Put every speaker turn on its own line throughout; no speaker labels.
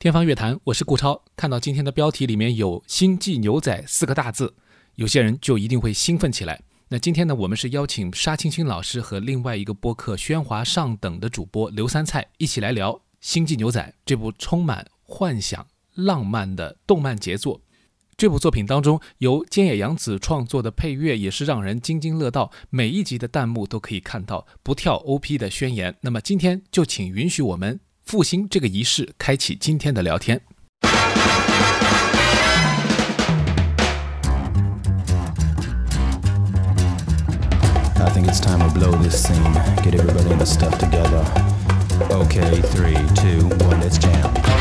天方乐坛，我是顾超。看到今天的标题里面有“星际牛仔”四个大字，有些人就一定会兴奋起来。那今天呢，我们是邀请沙青青老师和另外一个播客“喧哗上等”的主播刘三菜一起来聊《星际牛仔》这部充满幻想、浪漫的动漫杰作。这部作品当中，由菅野洋子创作的配乐也是让人津津乐道。每一集的弹幕都可以看到“不跳 OP” 的宣言。那么今天就请允许我们。复兴这个仪式，开启今天的聊天。I think it's time to blow this scene. Get everybody in the stuff together. Okay, three, two, one, let's jam.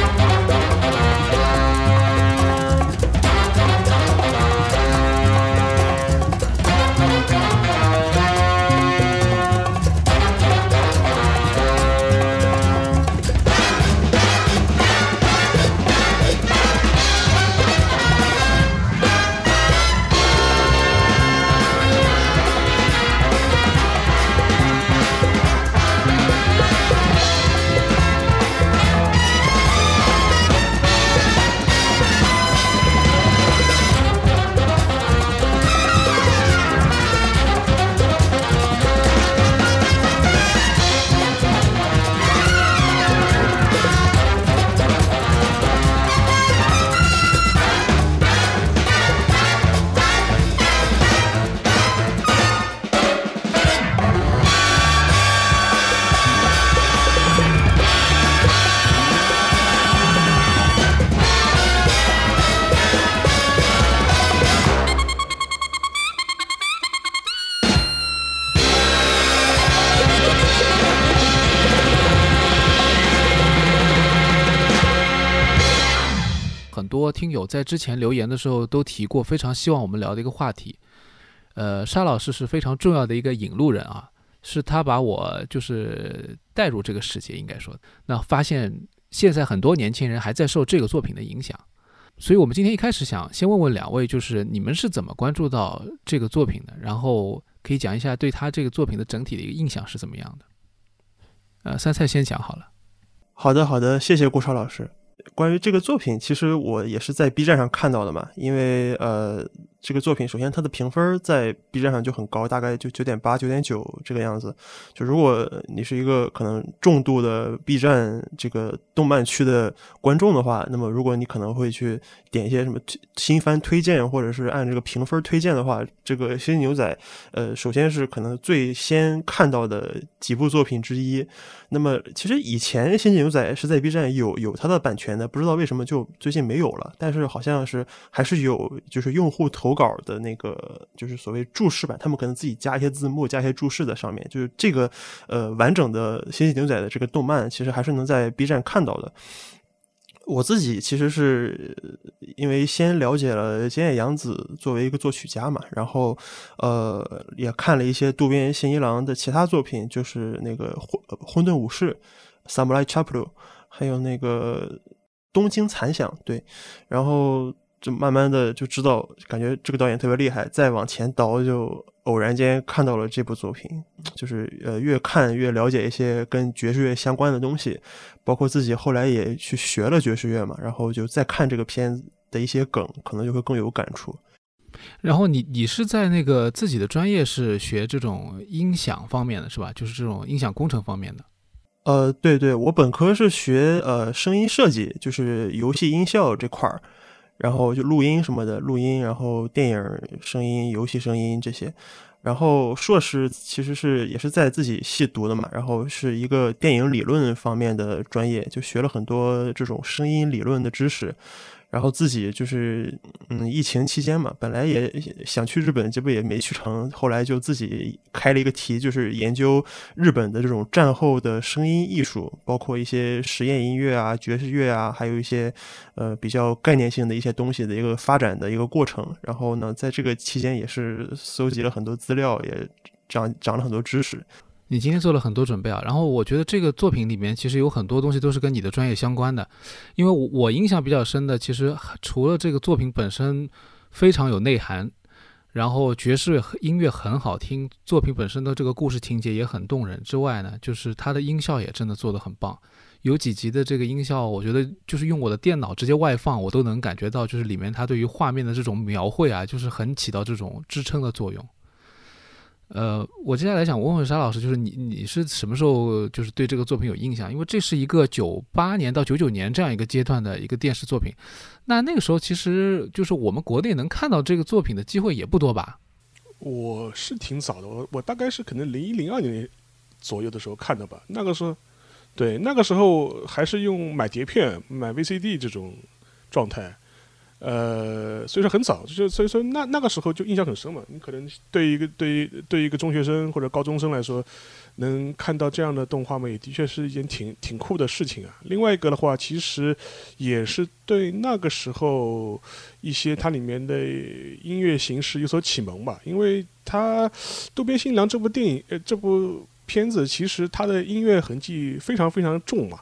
多听友在之前留言的时候都提过，非常希望我们聊的一个话题。呃，沙老师是非常重要的一个引路人啊，是他把我就是带入这个世界，应该说，那发现现在很多年轻人还在受这个作品的影响，所以我们今天一开始想先问问两位，就是你们是怎么关注到这个作品的？然后可以讲一下对他这个作品的整体的一个印象是怎么样的？呃，三菜先讲好了。
好的，好的，谢谢顾超老师。关于这个作品，其实我也是在 B 站上看到的嘛，因为呃。这个作品首先它的评分在 B 站上就很高，大概就九点八、九点九这个样子。就如果你是一个可能重度的 B 站这个动漫区的观众的话，那么如果你可能会去点一些什么新番推荐，或者是按这个评分推荐的话，这个《星际牛仔》呃，首先是可能最先看到的几部作品之一。那么其实以前《星际牛仔》是在 B 站有有它的版权的，不知道为什么就最近没有了。但是好像是还是有，就是用户投。投稿的那个就是所谓注释版，他们可能自己加一些字幕，加一些注释在上面。就是这个呃完整的《星际牛仔》的这个动漫，其实还是能在 B 站看到的。我自己其实是因为先了解了菅野洋子作为一个作曲家嘛，然后呃也看了一些渡边信一郎的其他作品，就是那个混混沌武士 Samurai Chapel 还有那个东京残响，对，然后。就慢慢的就知道，感觉这个导演特别厉害。再往前倒，就偶然间看到了这部作品，就是呃，越看越了解一些跟爵士乐相关的东西，包括自己后来也去学了爵士乐嘛。然后就再看这个片子的一些梗，可能就会更有感触。
然后你你是在那个自己的专业是学这种音响方面的是吧？就是这种音响工程方面的。
呃，对对，我本科是学呃声音设计，就是游戏音效这块儿。然后就录音什么的，录音，然后电影声音、游戏声音这些。然后硕士其实是也是在自己系读的嘛，然后是一个电影理论方面的专业，就学了很多这种声音理论的知识。然后自己就是，嗯，疫情期间嘛，本来也想去日本，这不也没去成。后来就自己开了一个题，就是研究日本的这种战后的声音艺术，包括一些实验音乐啊、爵士乐啊，还有一些呃比较概念性的一些东西的一个发展的一个过程。然后呢，在这个期间也是搜集了很多资料，也长长了很多知识。
你今天做了很多准备啊，然后我觉得这个作品里面其实有很多东西都是跟你的专业相关的，因为我我印象比较深的，其实除了这个作品本身非常有内涵，然后爵士音乐很好听，作品本身的这个故事情节也很动人之外呢，就是它的音效也真的做得很棒，有几集的这个音效，我觉得就是用我的电脑直接外放，我都能感觉到，就是里面它对于画面的这种描绘啊，就是很起到这种支撑的作用。呃，我接下来想问问沙老师，就是你你是什么时候就是对这个作品有印象？因为这是一个九八年到九九年这样一个阶段的一个电视作品，那那个时候其实就是我们国内能看到这个作品的机会也不多吧？
我是挺早的，我我大概是可能零一零二年左右的时候看的吧。那个时候，对那个时候还是用买碟片、买 VCD 这种状态。呃，所以说很早，就所以说那那个时候就印象很深嘛。你可能对一个对于对一个中学生或者高中生来说，能看到这样的动画嘛，也的确是一件挺挺酷的事情啊。另外一个的话，其实也是对那个时候一些它里面的音乐形式有所启蒙吧。因为它《渡边新良》这部电影呃这部片子，其实它的音乐痕迹非常非常重嘛。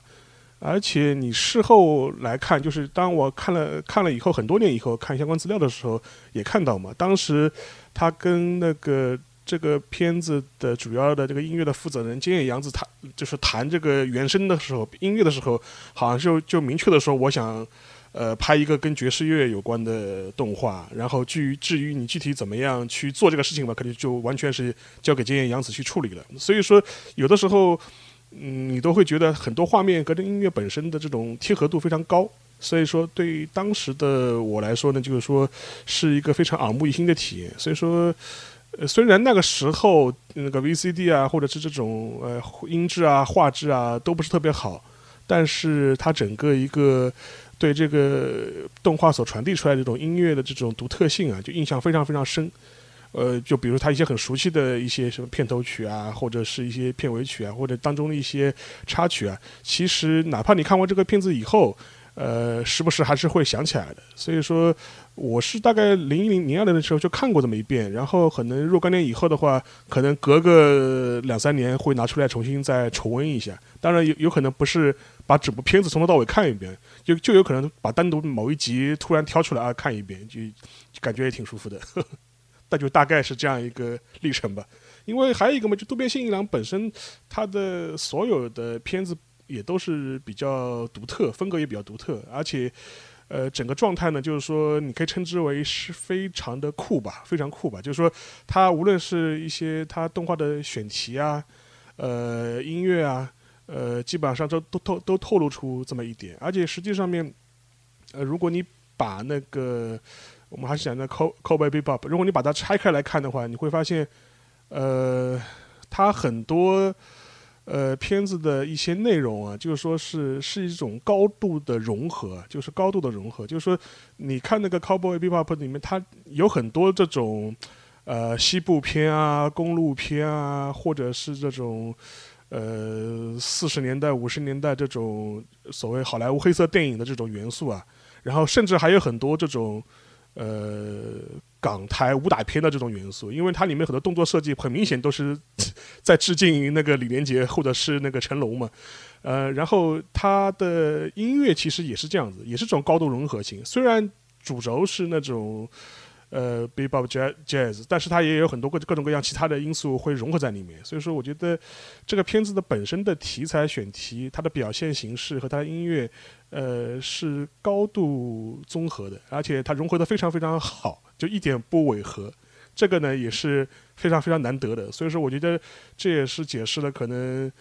而且你事后来看，就是当我看了看了以后，很多年以后看相关资料的时候，也看到嘛。当时他跟那个这个片子的主要的这个音乐的负责人菅野洋子谈，就是谈这个原声的时候，音乐的时候，好像就就明确的说，我想呃拍一个跟爵士乐有关的动画。然后至于至于你具体怎么样去做这个事情吧，肯定就完全是交给菅野洋子去处理了。所以说，有的时候。嗯，你都会觉得很多画面跟着音乐本身的这种贴合度非常高，所以说对于当时的我来说呢，就是说是一个非常耳目一新的体验。所以说，呃，虽然那个时候那个 VCD 啊，或者是这种呃音质啊、画质啊都不是特别好，但是它整个一个对这个动画所传递出来的这种音乐的这种独特性啊，就印象非常非常深。呃，就比如他一些很熟悉的一些什么片头曲啊，或者是一些片尾曲啊，或者当中的一些插曲啊，其实哪怕你看完这个片子以后，呃，时不时还是会想起来的。所以说，我是大概零一零零二年的时候就看过这么一遍，然后可能若干年以后的话，可能隔个两三年会拿出来重新再重温一下。当然有有可能不是把整部片子从头到尾看一遍，就就有可能把单独某一集突然挑出来啊看一遍，就感觉也挺舒服的。那就大概是这样一个历程吧，因为还有一个嘛，就渡边信一郎本身，他的所有的片子也都是比较独特，风格也比较独特，而且，呃，整个状态呢，就是说你可以称之为是非常的酷吧，非常酷吧，就是说他无论是一些他动画的选题啊，呃，音乐啊，呃，基本上都都透都透露出这么一点，而且实际上面，呃，如果你把那个我们还是讲那《Co Cowboy Bebop》。如果你把它拆开来看的话，你会发现，呃，它很多呃片子的一些内容啊，就是说是是一种高度的融合，就是高度的融合。就是说，你看那个《Cowboy Bebop》里面，它有很多这种呃西部片啊、公路片啊，或者是这种呃四十年代、五十年代这种所谓好莱坞黑色电影的这种元素啊，然后甚至还有很多这种。呃，港台武打片的这种元素，因为它里面很多动作设计很明显都是 在致敬那个李连杰或者是那个成龙嘛。呃，然后它的音乐其实也是这样子，也是这种高度融合性。虽然主轴是那种呃 bebop jazz，但是它也有很多各各种各样其他的因素会融合在里面。所以说，我觉得这个片子的本身的题材选题、它的表现形式和它的音乐。呃，是高度综合的，而且它融合的非常非常好，就一点不违和。这个呢也是非常非常难得的，所以说我觉得这也是解释了可能，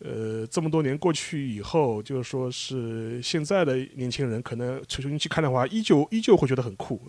呃，这么多年过去以后，就是说是现在的年轻人可能重新去看的话，依旧依旧会觉得很酷。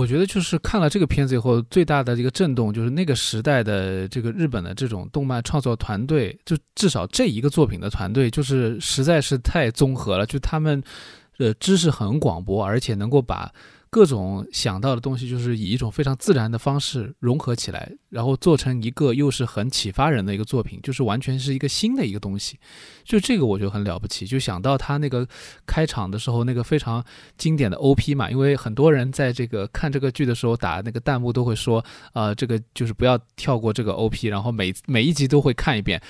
我觉得就是看了这个片子以后，最大的一个震动就是那个时代的这个日本的这种动漫创作团队，就至少这一个作品的团队，就是实在是太综合了，就他们，呃，知识很广博，而且能够把。各种想到的东西，就是以一种非常自然的方式融合起来，然后做成一个又是很启发人的一个作品，就是完全是一个新的一个东西。就这个我觉得很了不起。就想到他那个开场的时候那个非常经典的 OP 嘛，因为很多人在这个看这个剧的时候打那个弹幕都会说，呃，这个就是不要跳过这个 OP，然后每每一集都会看一遍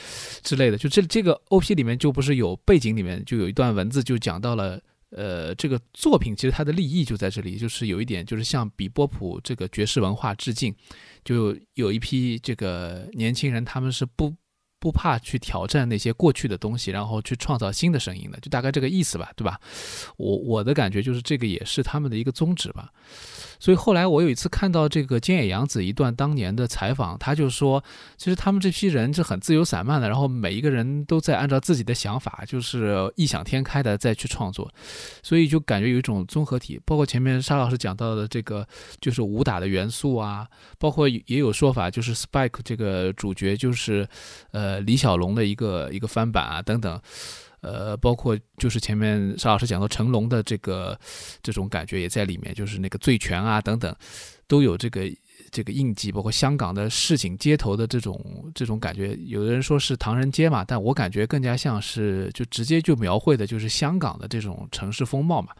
之类的。就这这个 OP 里面就不是有背景里面就有一段文字就讲到了。呃，这个作品其实它的立意就在这里，就是有一点就是向比波普这个爵士文化致敬，就有一批这个年轻人，他们是不不怕去挑战那些过去的东西，然后去创造新的声音的，就大概这个意思吧，对吧？我我的感觉就是这个也是他们的一个宗旨吧。所以后来我有一次看到这个菅野洋子一段当年的采访，他就说，其实他们这批人是很自由散漫的，然后每一个人都在按照自己的想法，就是异想天开的再去创作，所以就感觉有一种综合体。包括前面沙老师讲到的这个，就是武打的元素啊，包括也有说法，就是 Spike 这个主角就是，呃，李小龙的一个一个翻版啊等等。呃，包括就是前面沙老师讲到成龙的这个这种感觉也在里面，就是那个醉拳啊等等，都有这个这个印记。包括香港的市井街头的这种这种感觉，有的人说是唐人街嘛，但我感觉更加像是就直接就描绘的就是香港的这种城市风貌嘛。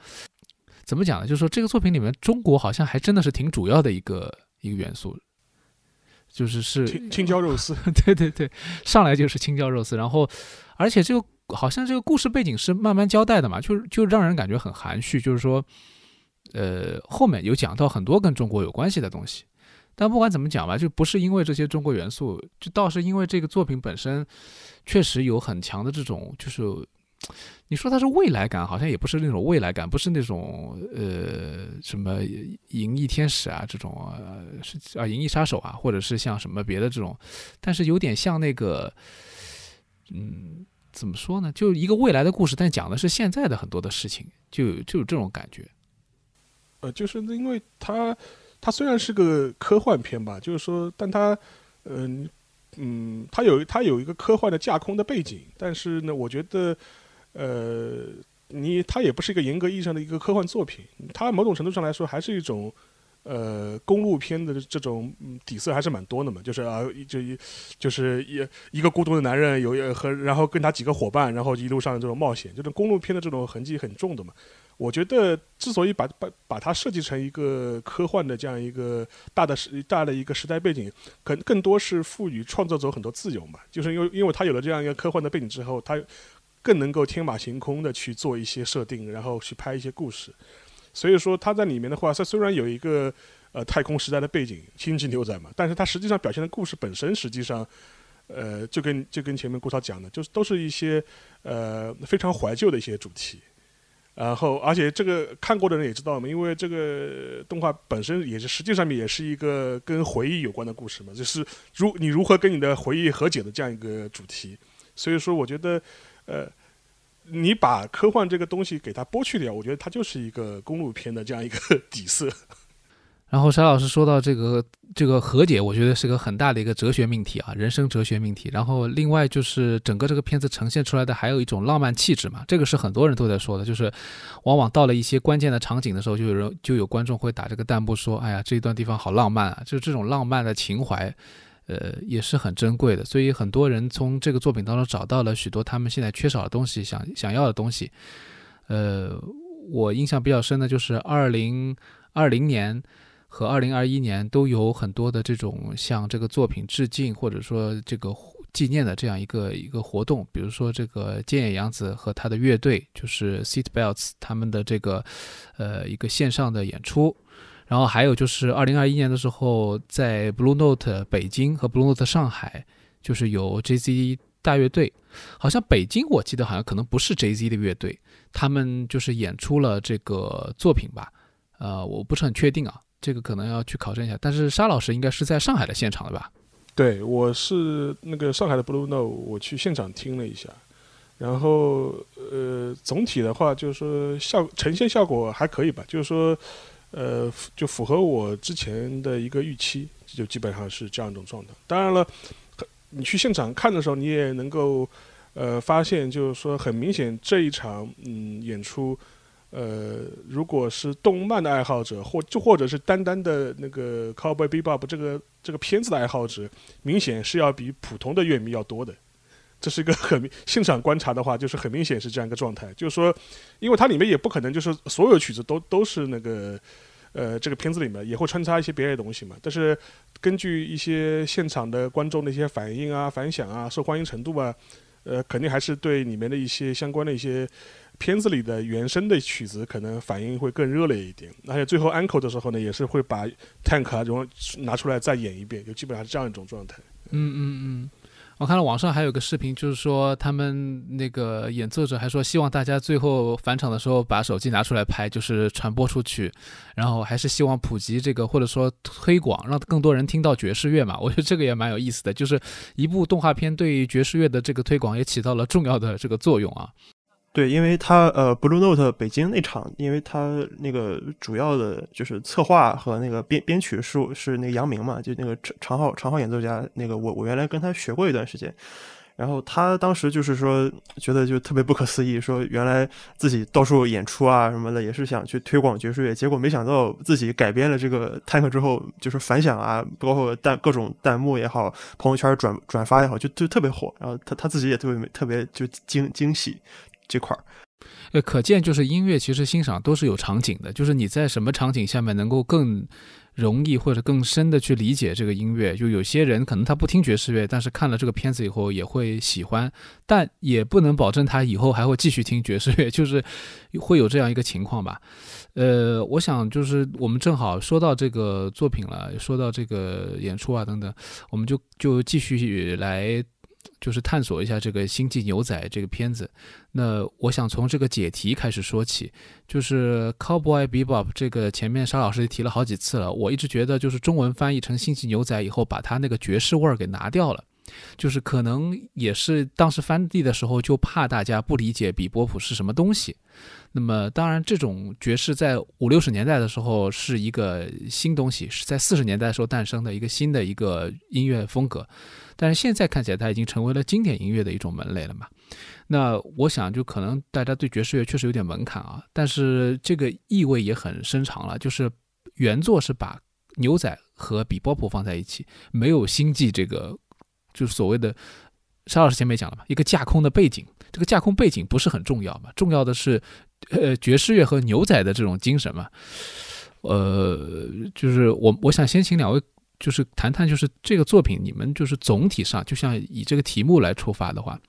怎么讲呢？就是说这个作品里面，中国好像还真的是挺主要的一个一个元素，就是是
青椒肉丝。
对对对，上来就是青椒肉丝，然后而且这个。好像这个故事背景是慢慢交代的嘛，就是就让人感觉很含蓄，就是说，呃，后面有讲到很多跟中国有关系的东西，但不管怎么讲吧，就不是因为这些中国元素，就倒是因为这个作品本身确实有很强的这种，就是你说它是未来感，好像也不是那种未来感，不是那种呃什么银翼天使啊这种，是啊银翼杀手啊，或者是像什么别的这种，但是有点像那个，嗯。怎么说呢？就一个未来的故事，但讲的是现在的很多的事情，就就有这种感觉。
呃，就是因为它，它虽然是个科幻片吧，就是说，但它，嗯嗯，它有它有一个科幻的架空的背景，但是呢，我觉得，呃，你它也不是一个严格意义上的一个科幻作品，它某种程度上来说还是一种，呃，公路片的这种底色还是蛮多的嘛，就是啊，就一就是一一个孤独的男人有和然后跟他几个伙伴，然后一路上这种冒险，这种公路片的这种痕迹很重的嘛。我觉得之所以把把把它设计成一个科幻的这样一个大的时大的一个时代背景，可能更多是赋予创作者很多自由嘛，就是因为因为他有了这样一个科幻的背景之后，他更能够天马行空的去做一些设定，然后去拍一些故事。所以说他在里面的话，它虽然有一个呃太空时代的背景，星际牛仔嘛，但是它实际上表现的故事本身，实际上，呃，就跟就跟前面顾超讲的，就是都是一些呃非常怀旧的一些主题。然后，而且这个看过的人也知道嘛，因为这个动画本身也是实际上面也是一个跟回忆有关的故事嘛，就是如你如何跟你的回忆和解的这样一个主题。所以说，我觉得，呃。你把科幻这个东西给它剥去掉，我觉得它就是一个公路片的这样一个 底色。
然后沙老师说到这个这个和解，我觉得是个很大的一个哲学命题啊，人生哲学命题。然后另外就是整个这个片子呈现出来的还有一种浪漫气质嘛，这个是很多人都在说的，就是往往到了一些关键的场景的时候，就有人就有观众会打这个弹幕说：“哎呀，这一段地方好浪漫啊！”就是这种浪漫的情怀。呃，也是很珍贵的，所以很多人从这个作品当中找到了许多他们现在缺少的东西，想想要的东西。呃，我印象比较深的就是二零二零年和二零二一年都有很多的这种向这个作品致敬或者说这个纪念的这样一个一个活动，比如说这个菅野洋子和他的乐队，就是 Seat Belts 他们的这个呃一个线上的演出。然后还有就是二零二一年的时候，在 Blue Note 北京和 Blue Note 上海，就是有 J Z 大乐队，好像北京我记得好像可能不是 J Z 的乐队，他们就是演出了这个作品吧，呃，我不是很确定啊，这个可能要去考证一下。但是沙老师应该是在上海的现场的吧？
对，我是那个上海的 Blue Note，我去现场听了一下，然后呃，总体的话就是说效呈现效果还可以吧，就是说。呃，就符合我之前的一个预期，就基本上是这样一种状态。当然了，你去现场看的时候，你也能够呃发现，就是说很明显这一场嗯演出，呃，如果是动漫的爱好者，或就或者是单单的那个《Cowboy Bebop》这个这个片子的爱好者，明显是要比普通的乐迷要多的。这是一个很现场观察的话，就是很明显是这样一个状态。就是说，因为它里面也不可能就是所有曲子都都是那个，呃，这个片子里面也会穿插一些别的东西嘛。但是根据一些现场的观众的一些反应啊、反响啊、受欢迎程度啊，呃，肯定还是对里面的一些相关的一些片子里的原声的曲子可能反应会更热烈一点。而且最后 uncle 的时候呢，也是会把 tank 啊这种拿出来再演一遍，就基本上是这样一种状态。
嗯嗯嗯。我看到网上还有个视频，就是说他们那个演奏者还说，希望大家最后返场的时候把手机拿出来拍，就是传播出去，然后还是希望普及这个或者说推广，让更多人听到爵士乐嘛。我觉得这个也蛮有意思的，就是一部动画片对于爵士乐的这个推广也起到了重要的这个作用啊。
对，因为他呃，Blue Note 北京那场，因为他那个主要的就是策划和那个编编曲是是那个杨明嘛，就那个长长号长号演奏家，那个我我原来跟他学过一段时间，然后他当时就是说觉得就特别不可思议，说原来自己到处演出啊什么的，也是想去推广爵士乐，结果没想到自己改编了这个 Tank 之后，就是反响啊，包括弹各种弹幕也好，朋友圈转转发也好，就就特别火，然后他他自己也特别特别就惊惊喜。这块儿，
呃，可见就是音乐其实欣赏都是有场景的，就是你在什么场景下面能够更容易或者更深的去理解这个音乐。就有些人可能他不听爵士乐，但是看了这个片子以后也会喜欢，但也不能保证他以后还会继续听爵士乐，就是会有这样一个情况吧。呃，我想就是我们正好说到这个作品了，说到这个演出啊等等，我们就就继续来。就是探索一下这个《星际牛仔》这个片子。那我想从这个解题开始说起，就是《Cowboy Bebop》这个前面沙老师提了好几次了。我一直觉得，就是中文翻译成《星际牛仔》以后，把它那个爵士味儿给拿掉了。就是可能也是当时翻译的时候，就怕大家不理解比波普是什么东西。那么，当然，这种爵士在五六十年代的时候是一个新东西，是在四十年代的时候诞生的一个新的一个音乐风格。但是现在看起来，它已经成为了经典音乐的一种门类了嘛？那我想，就可能大家对爵士乐确实有点门槛啊。但是这个意味也很深长了，就是原作是把牛仔和比波普放在一起，没有星际这个就是所谓的沙老师前面讲了嘛，一个架空的背景，这个架空背景不是很重要嘛，重要的是呃爵士乐和牛仔的这种精神嘛。呃，就是我我想先请两位就是谈谈，就是这个作品，你们就是总体上，就像以这个题目来出发的话，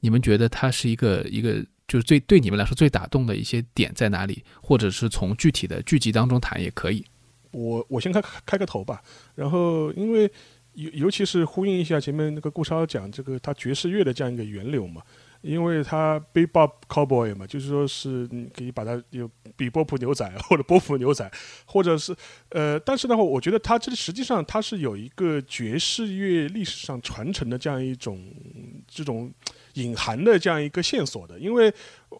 你们觉得它是一个一个就是最对你们来说最打动的一些点在哪里，或者是从具体的剧集当中谈也可以。
我我先开开个头吧，然后因为尤尤其是呼应一下前面那个顾超讲这个他爵士乐的这样一个源流嘛。因为他 bebop cowboy 嘛，就是说是你可以把它有比波普牛仔或者波普牛仔，或者是呃，但是的话，我觉得他这实际上它是有一个爵士乐历史上传承的这样一种这种隐含的这样一个线索的。因为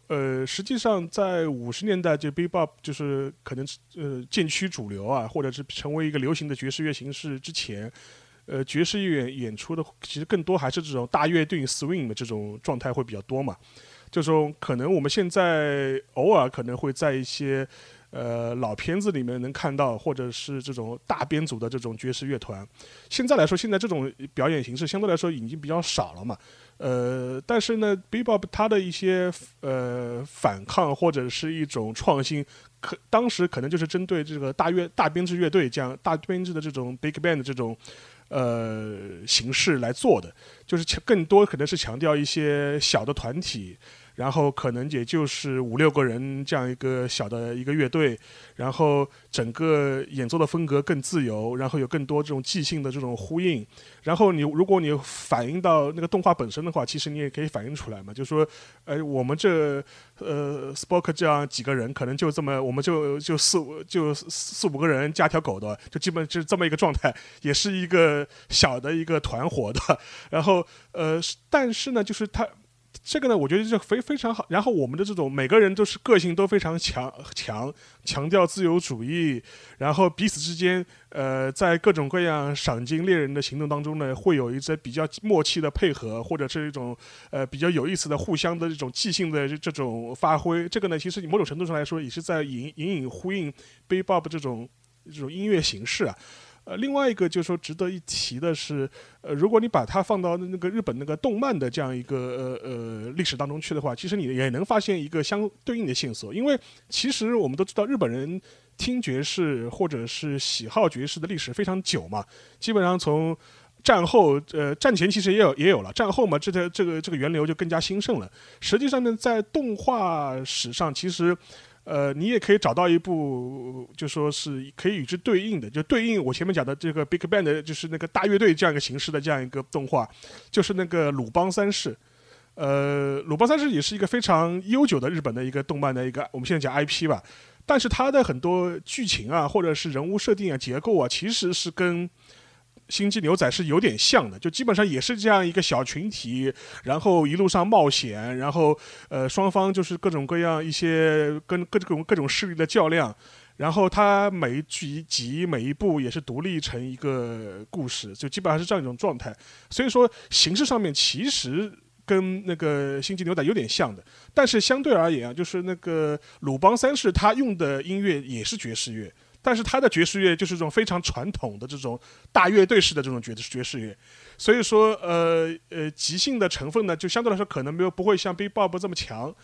呃，实际上在五十年代，就 bebop 就是可能呃渐趋主流啊，或者是成为一个流行的爵士乐形式之前。呃，爵士乐演出的其实更多还是这种大乐队 swing 的这种状态会比较多嘛。这种可能我们现在偶尔可能会在一些呃老片子里面能看到，或者是这种大编组的这种爵士乐团。现在来说，现在这种表演形式相对来说已经比较少了嘛。呃，但是呢，bebop 它的一些呃反抗或者是一种创新，可当时可能就是针对这个大乐大编制乐队这样大编制的这种 big band 这种。呃，形式来做的，就是强更多可能是强调一些小的团体。然后可能也就是五六个人这样一个小的一个乐队，然后整个演奏的风格更自由，然后有更多这种即兴的这种呼应。然后你如果你反映到那个动画本身的话，其实你也可以反映出来嘛，就是说，呃，我们这呃，spoke 这样几个人，可能就这么，我们就就四五就四五个人加条狗的，就基本就是这么一个状态，也是一个小的一个团伙的。然后呃，但是呢，就是他。这个呢，我觉得就非非常好。然后我们的这种每个人都是个性都非常强强，强调自由主义，然后彼此之间，呃，在各种各样赏金猎人的行动当中呢，会有一些比较默契的配合，或者是一种呃比较有意思的互相的这种即兴的这种发挥。这个呢，其实你某种程度上来说，也是在隐隐隐呼应 Bebop 这种这种音乐形式啊。呃，另外一个就是说值得一提的是，呃，如果你把它放到那个日本那个动漫的这样一个呃呃历史当中去的话，其实你也能发现一个相对应的线索。因为其实我们都知道，日本人听爵士或者是喜好爵士的历史非常久嘛，基本上从战后，呃，战前其实也有也有了，战后嘛，这个这个这个源流就更加兴盛了。实际上呢，在动画史上，其实。呃，你也可以找到一部，就说是可以与之对应的，就对应我前面讲的这个 Big Bang，就是那个大乐队这样一个形式的这样一个动画，就是那个鲁邦三世。呃，鲁邦三世也是一个非常悠久的日本的一个动漫的一个，我们现在讲 IP 吧，但是它的很多剧情啊，或者是人物设定啊、结构啊，其实是跟。星际牛仔是有点像的，就基本上也是这样一个小群体，然后一路上冒险，然后呃双方就是各种各样一些跟各种各种势力的较量，然后它每一集集每一部也是独立成一个故事，就基本上是这样一种状态。所以说形式上面其实跟那个星际牛仔有点像的，但是相对而言啊，就是那个鲁邦三世他用的音乐也是爵士乐。但是他的爵士乐就是这种非常传统的这种大乐队式的这种爵爵士乐，所以说呃呃即兴的成分呢，就相对来说可能没有不会像 B Bob 这么强。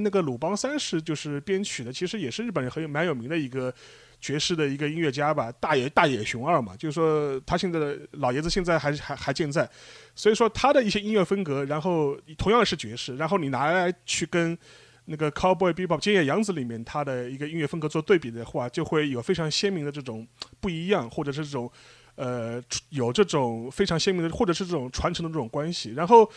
那个鲁邦三世就是编曲的，其实也是日本人很有蛮有名的一个爵士的一个音乐家吧，大野大野雄二嘛，就是说他现在的老爷子现在还还还健在，所以说他的一些音乐风格，然后同样是爵士，然后你拿来去跟那个 Cowboy Bebop 尖野洋子里面他的一个音乐风格做对比的话，就会有非常鲜明的这种不一样，或者是这种呃有这种非常鲜明的，或者是这种传承的这种关系，然后。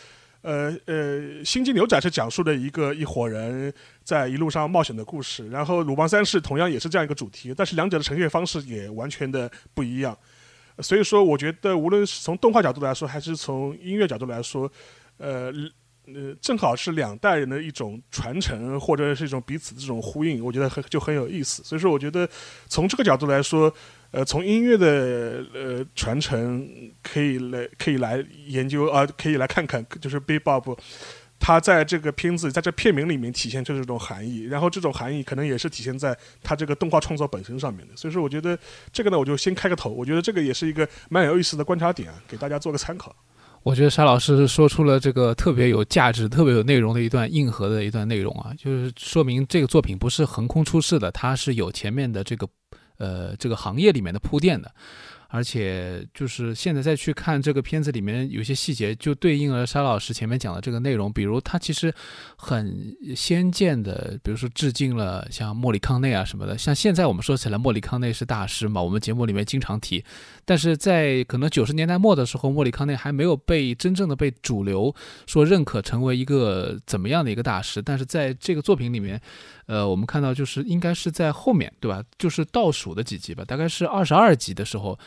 呃呃，《星际牛仔》是讲述的一个一伙人在一路上冒险的故事，然后《鲁邦三世》同样也是这样一个主题，但是两者的呈现方式也完全的不一样。所以说，我觉得无论是从动画角度来说，还是从音乐角度来说，呃呃，正好是两代人的一种传承，或者是一种彼此的这种呼应，我觉得很就很有意思。所以说，我觉得从这个角度来说。呃，从音乐的呃传承可以来可以来研究啊，可以来看看，就是 Bebop，它在这个片子在这片名里面体现出这种含义，然后这种含义可能也是体现在它这个动画创作本身上面的。所以说，我觉得这个呢，我就先开个头，我觉得这个也是一个蛮有意思的观察点，给大家做个参考。
我觉得沙老师说出了这个特别有价值、特别有内容的一段硬核的一段内容啊，就是说明这个作品不是横空出世的，它是有前面的这个。呃，这个行业里面的铺垫的。而且就是现在再去看这个片子里面有些细节，就对应了沙老师前面讲的这个内容。比如他其实很先见的，比如说致敬了像莫里康内啊什么的。像现在我们说起来，莫里康内是大师嘛，我们节目里面经常提。但是在可能九十年代末的时候，莫里康内还没有被真正的被主流说认可成为一个怎么样的一个大师。但是在这个作品里面，呃，我们看到就是应该是在后面对吧？就是倒数的几集吧，大概是二十二集的时候。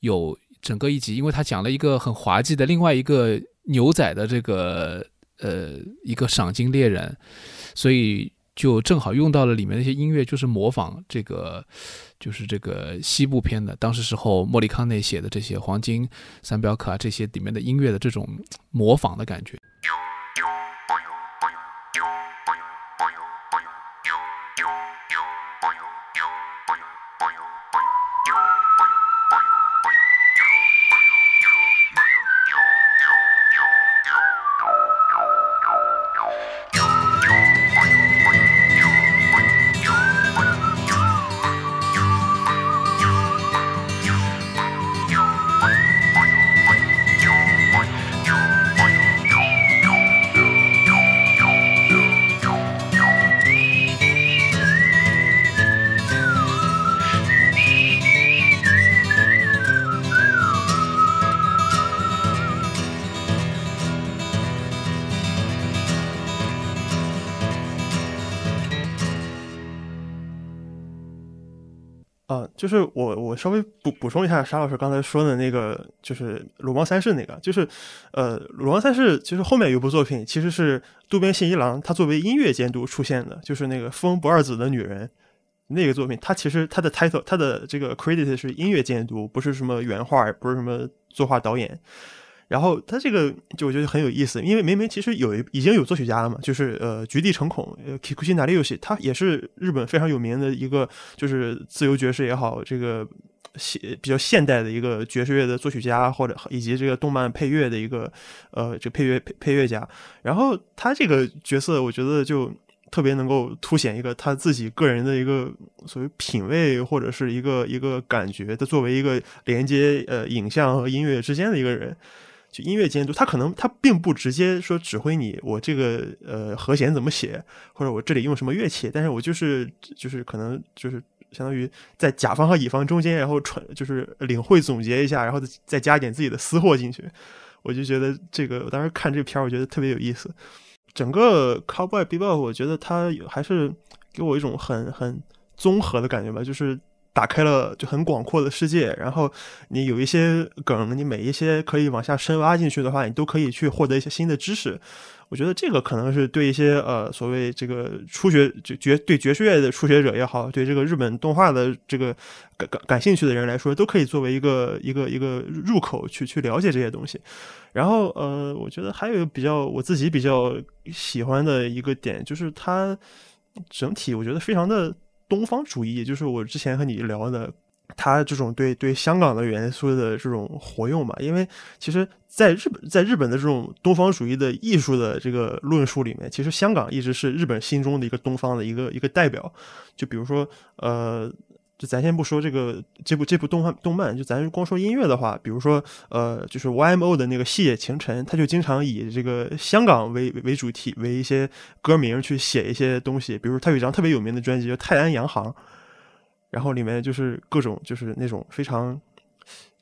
有整个一集，因为他讲了一个很滑稽的另外一个牛仔的这个呃一个赏金猎人，所以就正好用到了里面那些音乐，就是模仿这个就是这个西部片的当时时候莫里康内写的这些黄金三镖客啊这些里面的音乐的这种模仿的感觉。
就是我我稍微补补充一下沙老师刚才说的那个，就是鲁邦三世那个，就是呃鲁邦三世其实后面有部作品其实是渡边信一郎他作为音乐监督出现的，就是那个风不二子的女人那个作品，他其实他的 title 他的这个 credit 是音乐监督，不是什么原画，不是什么作画导演。然后他这个就我觉得很有意思，因为明明其实有一已经有作曲家了嘛，就是呃菊地诚孔，呃 Kikuchi n a r i y o s i 他也是日本非常有名的一个，就是自由爵士也好，这个现比较现代的一个爵士乐的作曲家，或者以及这个动漫配乐的一个呃这配乐配配乐家。然后他这个角色，我觉得就特别能够凸显一个他自己个人的一个所谓品味或者是一个一个感觉。他作为一个连接呃影像和音乐之间的一个人。就音乐监督，他可能他并不直接说指挥你，我这个呃和弦怎么写，或者我这里用什么乐器，但是我就是就是可能就是相当于在甲方和乙方中间，然后传就是领会总结一下，然后再加一点自己的私货进去。我就觉得这个，我当时看这片儿，我觉得特别有意思。整个 Cowboy Bebop，我觉得它还是给我一种很很综合的感觉吧，就是。打开了就很广阔的世界，然后你有一些梗，你每一些可以往下深挖进去的话，你都可以去获得一些新的知识。我觉得这个可能是对一些呃所谓这个初学就爵对爵士乐的初学者也好，对这个日本动画的这个感感感兴趣的人来说，都可以作为一个一个一个入口去去了解这些东西。然后呃，我觉得还有比较我自己比较喜欢的一个点，就是它整体我觉得非常的。东方主义，就是我之前和你聊的，他这种对对香港的元素的这种活用嘛。因为其实，在日本，在日本的这种东方主义的艺术的这个论述里面，其实香港一直是日本心中的一个东方的一个一个代表。就比如说，呃，就咱先不说这个这部这部动画动漫，就咱光说音乐的话，比如说，呃，就是 YMO 的那个《细野晴臣》，他就经常以这个香港为为主题，为一些歌名去写一些东西。比如他有一张特别有名的专辑叫《泰安洋行》，然后里面就是各种就是那种非常。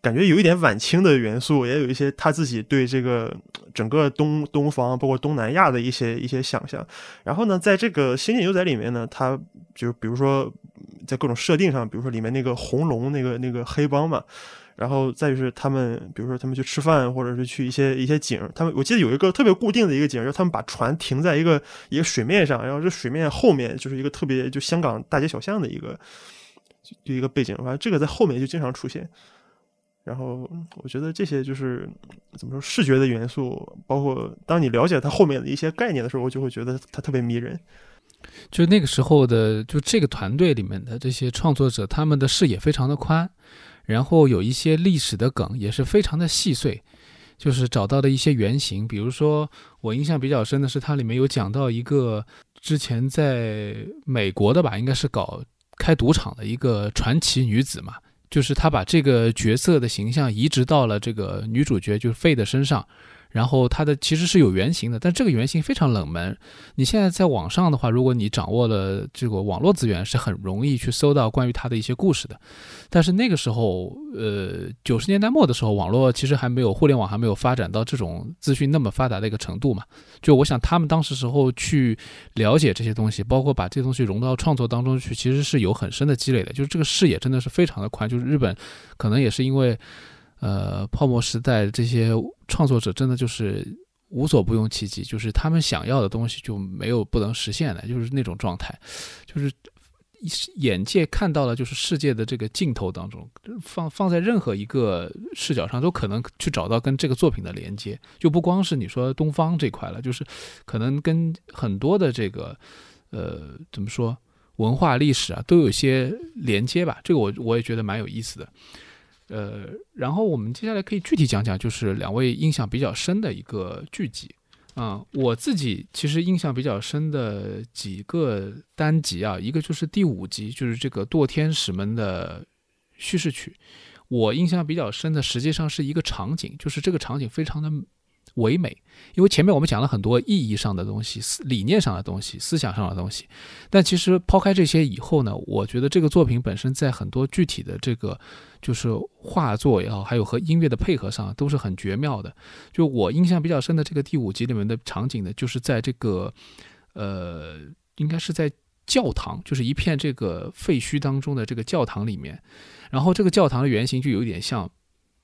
感觉有一点晚清的元素，也有一些他自己对这个整个东东方，包括东南亚的一些一些想象。然后呢，在这个《星际牛仔》里面呢，他就比如说在各种设定上，比如说里面那个红龙那个那个黑帮嘛，然后再就是他们，比如说他们去吃饭，或者是去一些一些景，他们我记得有一个特别固定的一个景，就是他们把船停在一个一个水面上，然后这水面后面就是一个特别就香港大街小巷的一个就一个背景，反正这个在后面就经常出现。然后我觉得这些就是怎么说视觉的元素，包括当你了解它后面的一些概念的时候，我就会觉得它特别迷人。
就那个时候的，就这个团队里面的这些创作者，他们的视野非常的宽，然后有一些历史的梗也是非常的细碎，就是找到的一些原型。比如说我印象比较深的是，它里面有讲到一个之前在美国的吧，应该是搞开赌场的一个传奇女子嘛。就是他把这个角色的形象移植到了这个女主角就是费的身上。然后它的其实是有原型的，但这个原型非常冷门。你现在在网上的话，如果你掌握了这个网络资源，是很容易去搜到关于它的一些故事的。但是那个时候，呃，九十年代末的时候，网络其实还没有互联网还没有发展到这种资讯那么发达的一个程度嘛。就我想，他们当时时候去了解这些东西，包括把这些东西融到创作当中去，其实是有很深的积累的。就是这个视野真的是非常的宽。就是日本，可能也是因为。呃，泡沫时代这些创作者真的就是无所不用其极，就是他们想要的东西就没有不能实现的，就是那种状态，就是眼界看到了，就是世界的这个镜头当中，放放在任何一个视角上都可能去找到跟这个作品的连接，就不光是你说东方这块了，就是可能跟很多的这个呃怎么说文化历史啊都有些连接吧，这个我我也觉得蛮有意思的。呃，然后我们接下来可以具体讲讲，就是两位印象比较深的一个剧集啊。我自己其实印象比较深的几个单集啊，一个就是第五集，就是这个堕天使们的叙事曲。我印象比较深的实际上是一个场景，就是这个场景非常的。唯美，因为前面我们讲了很多意义上的东西、思理念上的东西、思想上的东西，但其实抛开这些以后呢，我觉得这个作品本身在很多具体的这个就是画作也好，还有和音乐的配合上都是很绝妙的。就我印象比较深的这个第五集里面的场景呢，就是在这个呃，应该是在教堂，就是一片这个废墟当中的这个教堂里面，然后这个教堂的原型就有点像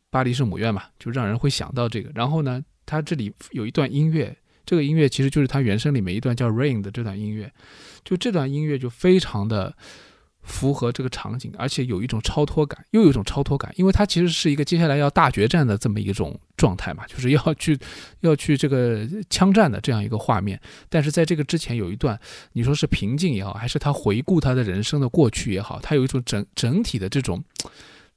巴黎圣母院嘛，就让人会想到这个。然后呢？它这里有一段音乐，这个音乐其实就是它原声里面一段叫《Rain》的这段音乐，就这段音乐就非常的符合这个场景，而且有一种超脱感，又有一种超脱感，因为它其实是一个接下来要大决战的这么一种状态嘛，就是要去 要去这个枪战的这样一个画面，但是在这个之前有一段，你说是平静也好，还是他回顾他的人生的过去也好，他有一种整整体的这种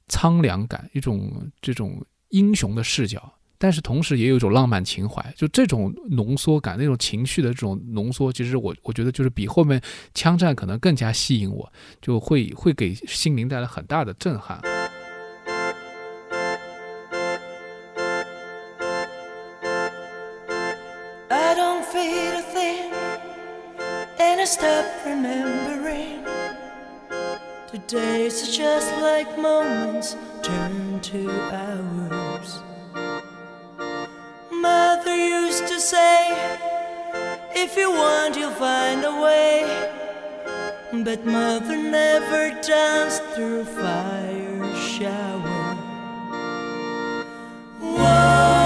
苍凉感，一种这种英雄的视角。但是同时也有一种浪漫情怀，就这种浓缩感，那种情绪的这种浓缩，其实我我觉得就是比后面枪战可能更加吸引我，就会会给心灵带来很大的震撼。
Mother used to say, If you want, you'll find a way. But mother never danced through fire shower. it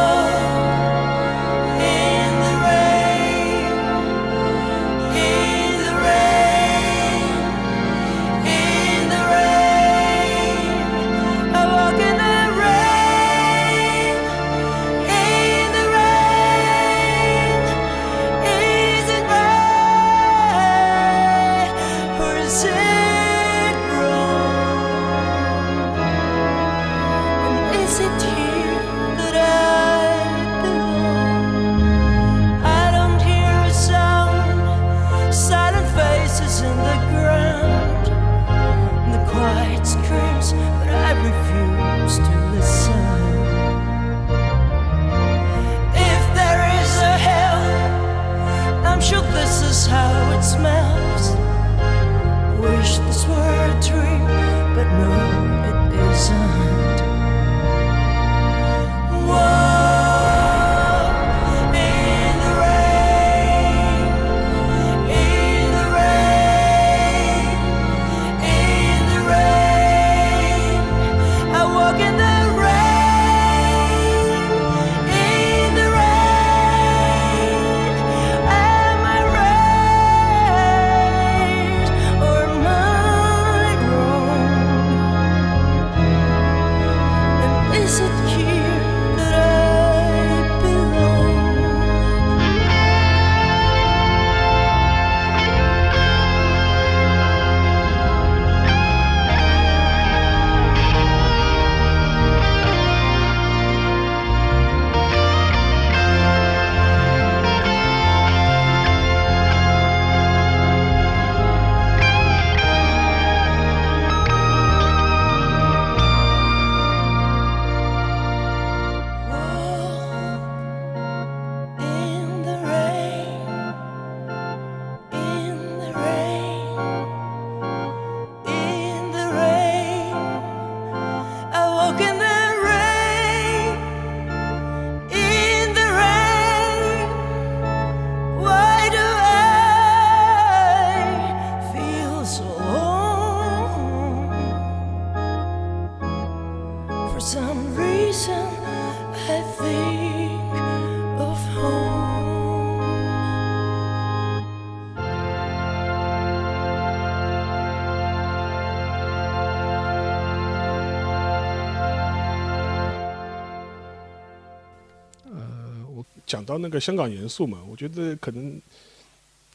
到那个香港元素嘛，我觉得可能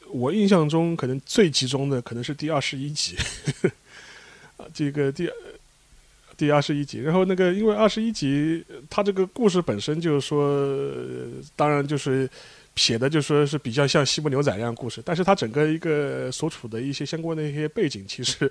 我印象中可能最集中的可能是第二十一集，啊，这个第第二十一集，然后那个因为二十一集它这个故事本身就是说，当然就是写的就说是比较像西部牛仔一样故事，但是它整个一个所处的一些相关的一些背景，其实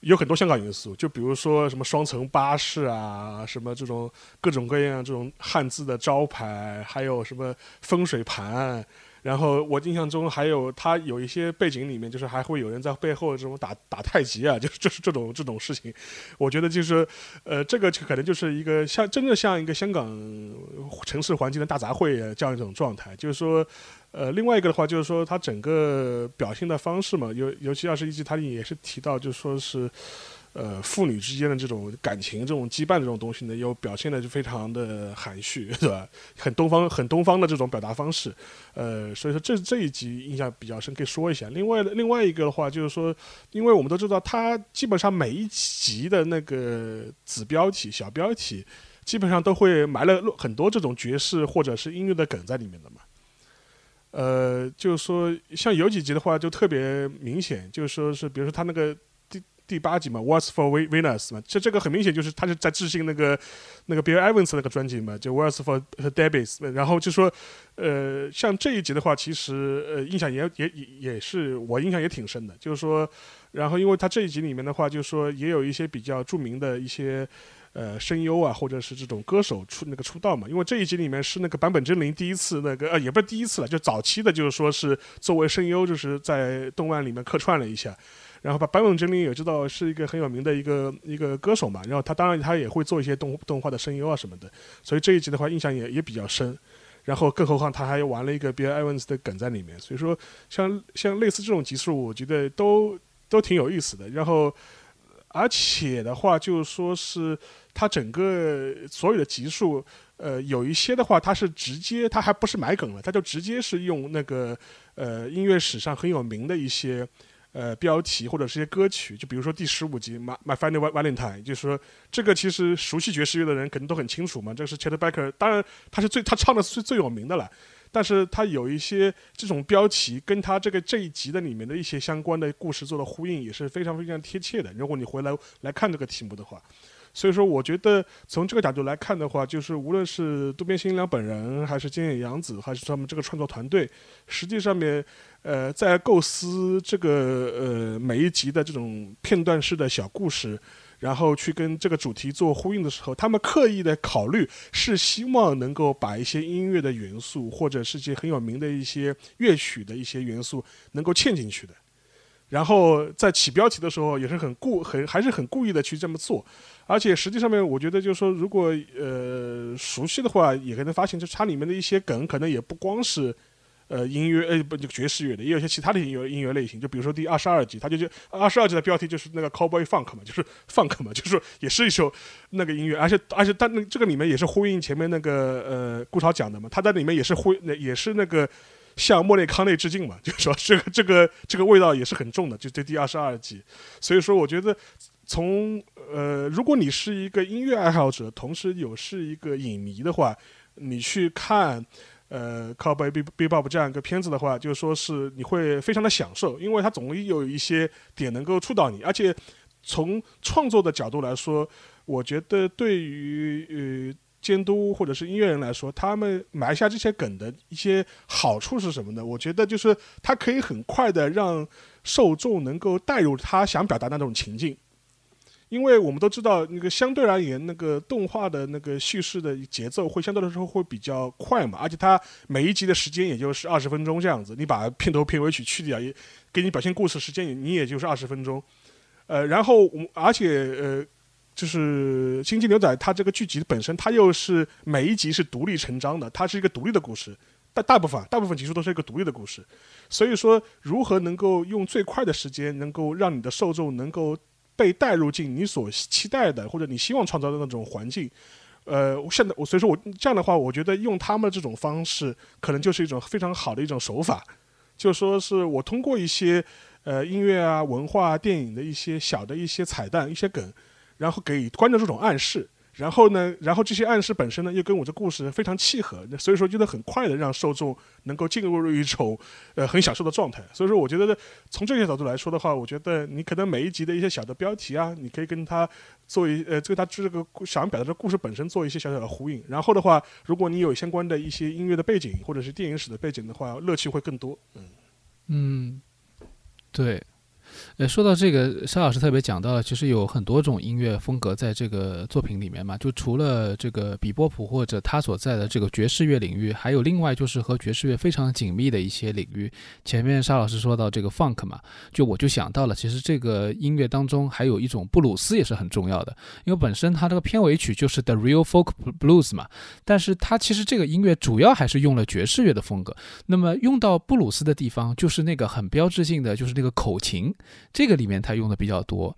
有很多香港元素，就比如说什么双层巴士啊，什么这种各种各样这种汉字的招牌，还有什么风水盘。然后我印象中还有他有一些背景里面，就是还会有人在背后这种打 打太极啊，就是就是这种这种事情。我觉得就是，呃，这个可能就是一个像真的像一个香港城市环境的大杂烩这样一种状态。就是说，呃，另外一个的话就是说，它整个表现的方式嘛，尤尤其二十一集，它也是提到，就说是。呃，父女之间的这种感情、这种羁绊这种东西呢，又表现的就非常的含蓄，对吧？很东方、很东方的这种表达方式。呃，所以说这这一集印象比较深，可以说一下。另外，另外一个的话就是说，因为我们都知道，它基本上每一集的那个子标题、小标题，基本上都会埋了很多这种爵士或者是音乐的梗在里面的嘛。呃，就是说，像有几集的话就特别明显，就是说是，比如说他那个。第第八集嘛，What's for Venus 嘛，这这个很明显就是他是在致敬那个那个 Bill Evans 那个专辑嘛，就 What's for Debbie，然后就说，呃，像这一集的话，其实呃印象也也也也是我印象也挺深的，就是说，然后因为他这一集里面的话，就是说也有一些比较著名的一些呃声优啊，或者是这种歌手出那个出道嘛，因为这一集里面是那个坂本真绫第一次那个呃也不是第一次了，就早期的就是说是作为声优就是在动漫里面客串了一下。然后把坂本真绫也知道是一个很有名的一个一个歌手嘛，然后他当然他也会做一些动动画的声优啊什么的，所以这一集的话印象也也比较深。然后更何况他还玩了一个 Bill Evans 的梗在里面，所以说像像类似这种集数，我觉得都都挺有意思的。然后而且的话，就是说是他整个所有的集数，呃，有一些的话他是直接他还不是埋梗了，他就直接是用那个呃音乐史上很有名的一些。呃，标题或者是一些歌曲，就比如说第十五集《My My Final Valentine》，就是说这个其实熟悉爵士乐的人肯定都很清楚嘛。这个是 Chet Baker，当然他是最他唱的是最有名的了，但是他有一些这种标题跟他这个这一集的里面的一些相关的故事做的呼应，也是非常非常贴切的。如果你回来来看这个题目的话，所以说我觉得从这个角度来看的话，就是无论是渡边新良本人，还是菅野洋子，还是他们这个创作团队，实际上面。呃，在构思这个呃每一集的这种片段式的小故事，然后去跟这个主题做呼应的时候，他们刻意的考虑是希望能够把一些音乐的元素，或者是一些很有名的一些乐曲的一些元素能够嵌进去的。然后在起标题的时候也是很故很还是很故意的去这么做，而且实际上面我觉得就是说，如果呃熟悉的话，也可能发现，就它里面的一些梗可能也不光是。呃，音乐呃不，爵士乐的，也有一些其他的音乐音乐类型，就比如说第二十二集，它就就二十二集的标题就是那个 Cowboy Funk 嘛，就是 Funk 嘛，就是也是一首那个音乐，而且而且但那这个里面也是呼应前面那个呃顾超讲的嘛，他在里面也是呼也是那个向莫内康内致敬嘛，就是说这个这个这个味道也是很重的，就这第二十二集，所以说我觉得从呃如果你是一个音乐爱好者，同时有是一个影迷的话，你去看。呃，靠背 B B Bob 这样一个片子的话，就说是你会非常的享受，因为它总有一些点能够触到你，而且从创作的角度来说，我觉得对于呃监督或者是音乐人来说，他们埋下这些梗的一些好处是什么呢？我觉得就是它可以很快的让受众能够带入他想表达那种情境。因为我们都知道，那个相对而言，那个动画的那个叙事的节奏会相对来说会比较快嘛，而且它每一集的时间也就是二十分钟这样子，你把片头片尾曲去掉，也给你表现故事时间，你也就是二十分钟。呃，然后我而且呃，就是《星际牛仔》它这个剧集本身，它又是每一集是独立成章的，它是一个独立的故事，大大部分大部分集数都是一个独立的故事，所以说如何能够用最快的时间，能够让你的受众能够。被带入进你所期待的或者你希望创造的那种环境，呃，现在我所以说我这样的话，我觉得用他们这种方式，可能就是一种非常好的一种手法，就说是我通过一些呃音乐啊、文化、电影的一些小的一些彩蛋、一些梗，然后给观众这种暗示，然后呢，然后这些暗示本身呢又跟我这故事非常契合，所以说就能很快的让受众能够进入一种呃很享受的状态。所以说，我觉得从这些角度来说的话，我觉得你可能每一集的一些小的标题啊，你可以跟他做一呃，这个他这个想表达的故事本身做一些小小的呼应。然后的话，如果你有相关的一些音乐的背景或者是电影史的背景的话，乐趣会更多。嗯
嗯，对。呃，说到这个，沙老师特别讲到了，其实有很多种音乐风格在这个作品里面嘛。就除了这个比波普或者他所在的这个爵士乐领域，还有另外就是和爵士乐非常紧密的一些领域。前面沙老师说到这个 funk 嘛，就我就想到了，其实这个音乐当中还有一种布鲁斯也是很重要的，因为本身它这个片尾曲就是 The Real Folk Blues 嘛，但是它其实这个音乐主要还是用了爵士乐的风格。那么用到布鲁斯的地方，就是那个很标志性的，就是那个口琴。这个里面它用的比较多。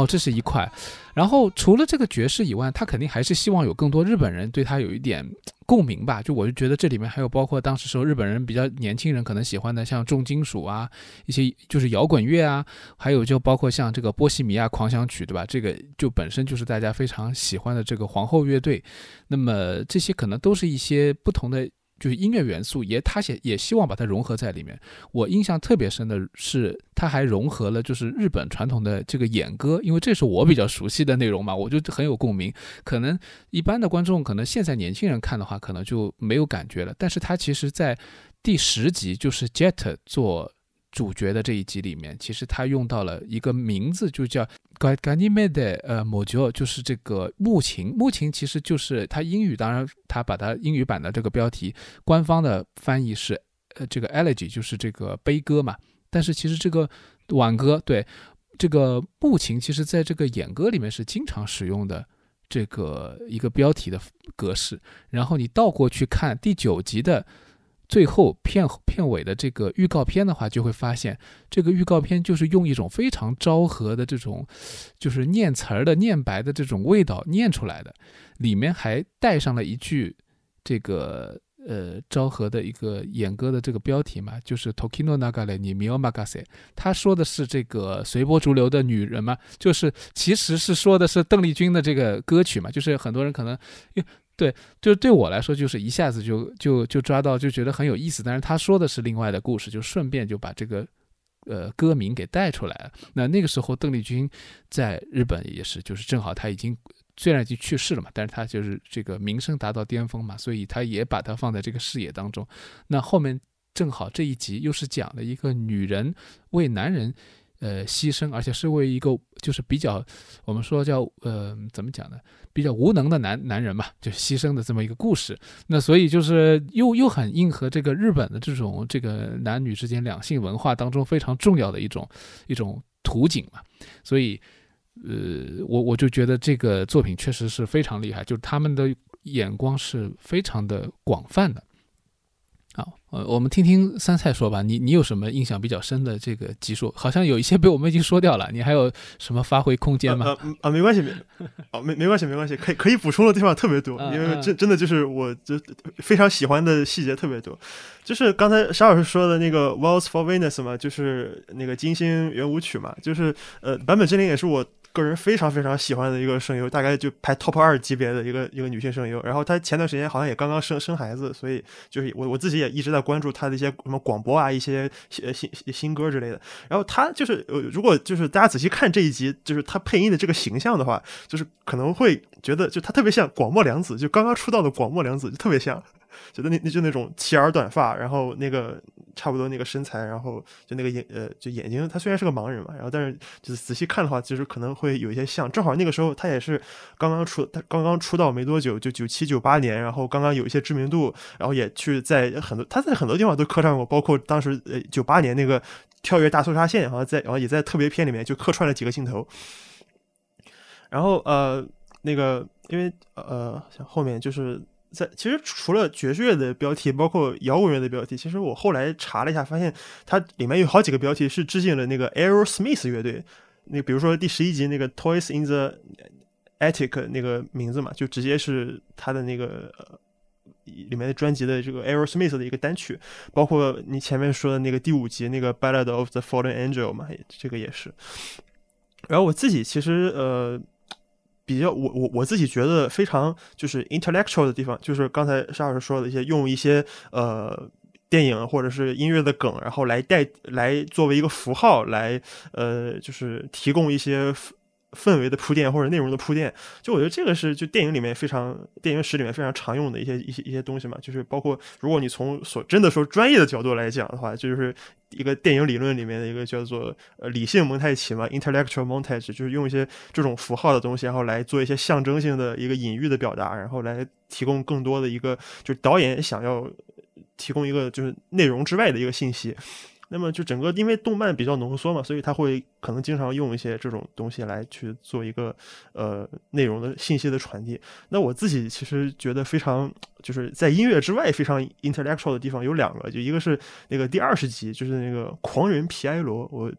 后这是一块，然后除了这个爵士以外，他肯定还是希望有更多日本人对他有一点共鸣吧。就我就觉得这里面还有包括当时时候日本人比较年轻人可能喜欢的，像重金属啊，一些就是摇滚乐啊，还有就包括像这个波西米亚狂想曲，对吧？这个就本身就是大家非常喜欢的这个皇后乐队。那么这些可能都是一些不同的。就是音乐元素，也他也也希望把它融合在里面。我印象特别深的是，他还融合了就是日本传统的这个演歌，因为这是我比较熟悉的内容嘛，我就很有共鸣。可能一般的观众，可能现在年轻人看的话，可能就没有感觉了。但是他其实在第十集，就是 Jet 做。主角的这一集里面，其实他用到了一个名字，就叫 Ganymede，呃，Mojo，就是这个木琴。木琴其实就是他英语，当然他把它英语版的这个标题，官方的翻译是呃这个 Elegy，就是这个悲歌嘛。但是其实这个挽歌，对这个木琴，其实在这个演歌里面是经常使用的这个一个标题的格式。然后你倒过去看第九集的。最后片片尾的这个预告片的话，就会发现这个预告片就是用一种非常昭和的这种，就是念词儿的念白的这种味道念出来的，里面还带上了一句这个呃昭和的一个演歌的这个标题嘛，就是 Tokino Nagare ni mio magase，他说的是这个随波逐流的女人嘛，就是其实是说的是邓丽君的这个歌曲嘛，就是很多人可能因为。对，就是对我来说，就是一下子就就就抓到，就觉得很有意思。但是他说的是另外的故事，就顺便就把这个呃歌名给带出来了。那那个时候，邓丽君在日本也是，就是正好他已经虽然已经去世了嘛，但是他就是这个名声达到巅峰嘛，所以他也把它放在这个视野当中。那后面正好这一集又是讲了一个女人为男人呃牺牲，而且是为一个就是比较我们说叫呃怎么讲呢，比较无能的男男人嘛，就牺牲的这么一个故事。那所以就是又又很应和这个日本的这种这个男女之间两性文化当中非常重要的一种一种图景嘛。所以呃，我我就觉得这个作品确实是非常厉害，就是他们的眼光是非常的广泛的。好，呃，我们听听三菜说吧，你你有什么印象比较深的这个集数？好像有一些被我们已经说掉了，你还有什么发挥空间吗？
呃啊，没关系，没，啊，没没关系，没关系，可以可以补充的地方特别多，因为真真的就是我就非常喜欢的细节特别多，就是刚才沙老师说的那个《Waltz for Venus》嘛，就是那个金星圆舞曲嘛，就是呃，坂本真绫也是我。个人非常非常喜欢的一个声优，大概就排 top 二级别的一个一个女性声优。然后她前段时间好像也刚刚生生孩子，所以就是我我自己也一直在关注她的一些什么广播啊，一些新新新歌之类的。然后她就是呃，如果就是大家仔细看这一集，就是她配音的这个形象的话，就是可能会觉得就她特别像广末凉子，就刚刚出道的广末凉子，就特别像。觉得那那就那种齐耳短发，然后那个差不多那个身材，然后就那个眼呃就眼睛，他虽然是个盲人嘛，然后但是就是仔细看的话，其实可能会有一些像。正好那个时候他也是刚刚出，他刚刚出道没多久，就九七九八年，然后刚刚有一些知名度，然后也去在很多他在很多地方都客串过，包括当时呃九八年那个跳跃大搜查线，然后在然后也在特别片里面就客串了几个镜头。然后呃那个因为呃像后面就是。在其实除了爵士乐的标题，包括摇滚乐的标题，其实我后来查了一下，发现它里面有好几个标题是致敬了那个 Aerosmith 乐队。那比如说第十一集那个 Toys in the Attic 那个名字嘛，就直接是他的那个里面的专辑的这个 Aerosmith 的一个单曲。包括你前面说的那个第五集那个 Ballad of the Fallen Angel 嘛，这个也是。然后我自己其实呃。比较我我我自己觉得非常就是 intellectual 的地方，就是刚才沙老师说的一些用一些呃电影或者是音乐的梗，然后来带来作为一个符号来呃就是提供一些。氛围的铺垫或者内容的铺垫，就我觉得这个是就电影里面非常电影史里面非常常用的一些一些一些东西嘛，就是包括如果你从所真的说专业的角度来讲的话，就是一个电影理论里面的一个叫做呃理性蒙太奇嘛，intellectual montage，就是用一些这种符号的东西，然后来做一些象征性的一个隐喻的表达，然后来提供更多的一个就是导演想要提供一个就是内容之外的一个信息。那么就整个，因为动漫比较浓缩嘛，所以他会可能经常用一些这种东西来去做一个呃内容的信息的传递。那我自己其实觉得非常就是在音乐之外非常 intellectual 的地方有两个，就一个是那个第二十集，就是那个狂人皮埃罗，我。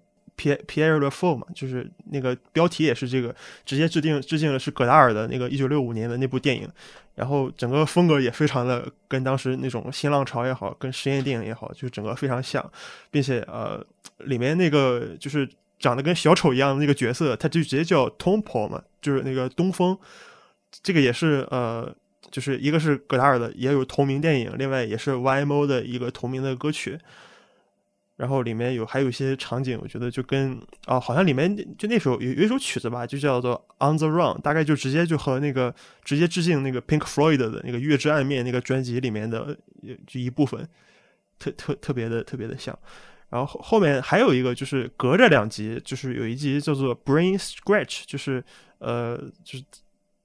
P Pierre le Fou 嘛，就是那个标题也是这个，直接致敬致敬的是葛达尔的那个一九六五年的那部电影，然后整个风格也非常的跟当时那种新浪潮也好，跟实验电影也好，就整个非常像，并且呃，里面那个就是长得跟小丑一样的那个角色，他就直接叫 Tom Paul 嘛，就是那个东风，这个也是呃，就是一个是葛达尔的，也有同名电影，另外也是 YMO 的一个同名的歌曲。然后里面有还有一些场景，我觉得就跟啊，好像里面就那首有有一首曲子吧，就叫做《On the Run》，大概就直接就和那个直接致敬那个 Pink Floyd 的那个《月之暗面》那个专辑里面的就一部分，特特特别的特别的像。然后后面还有一个就是隔着两集，就是有一集叫做《Brain Scratch》，就是呃就是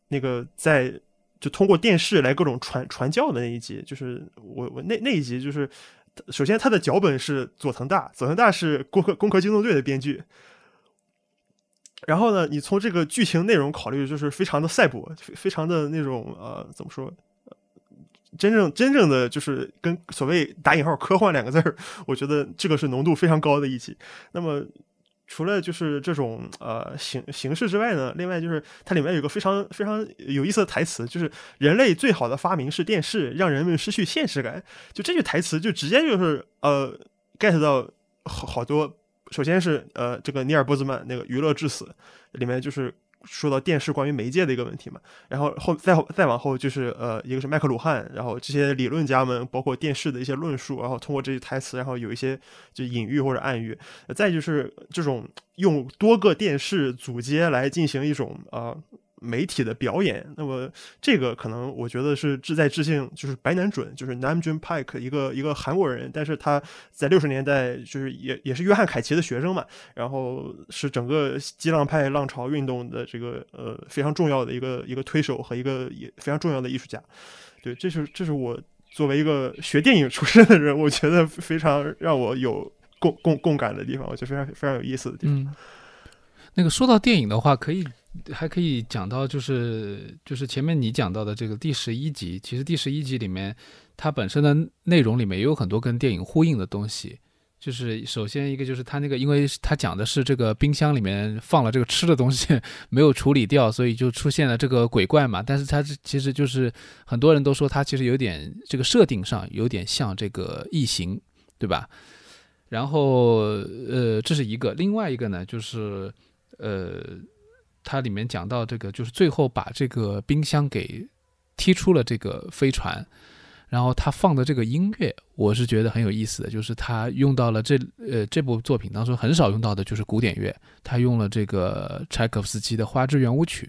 那个在就通过电视来各种传传教的那一集，就是我我那那一集就是。首先，它的脚本是佐藤大，佐藤大是《攻壳攻壳机动队》的编剧。然后呢，你从这个剧情内容考虑，就是非常的赛博，非常的那种呃，怎么说？真正真正的就是跟所谓打引号科幻两个字儿，我觉得这个是浓度非常高的一集。那么。除了就是这种呃形形式之外呢，另外就是它里面有个非常非常有意思的台词，就是人类最好的发明是电视，让人们失去现实感。就这句台词就直接就是呃 get 到好好多。首先是呃这个尼尔波兹曼那个娱乐至死里面就是。说到电视关于媒介的一个问题嘛，然后后再再往后就是呃，一个是麦克鲁汉，然后这些理论家们包括电视的一些论述，然后通过这些台词，然后有一些就隐喻或者暗喻，再就是这种用多个电视组接来进行一种呃媒体的表演。那么这个可能我觉得是志在致敬，就是白南准，就是 Nam June Paik 一个一个韩国人，但是他在六十年代就是也也是约翰凯奇的学生嘛，然后是整个激浪派浪潮运动的这个呃非常重要的一个一个推手和一个也非常重要的艺术家。对，这是这是我作为一个学电影出身的人，我觉得非常让我有共共共感的地方，我觉得非常非常有意思的地方。
那个说到电影的话，可以还可以讲到，就是就是前面你讲到的这个第十一集，其实第十一集里面它本身的内容里面也有很多跟电影呼应的东西。就是首先一个就是它那个，因为它讲的是这个冰箱里面放了这个吃的东西没有处理掉，所以就出现了这个鬼怪嘛。但是它其实就是很多人都说它其实有点这个设定上有点像这个异形，对吧？然后呃这是一个，另外一个呢就是呃它里面讲到这个就是最后把这个冰箱给踢出了这个飞船。然后他放的这个音乐，我是觉得很有意思的，就是他用到了这呃这部作品当中很少用到的，就是古典乐，他用了这个柴可夫斯基的花之圆舞曲。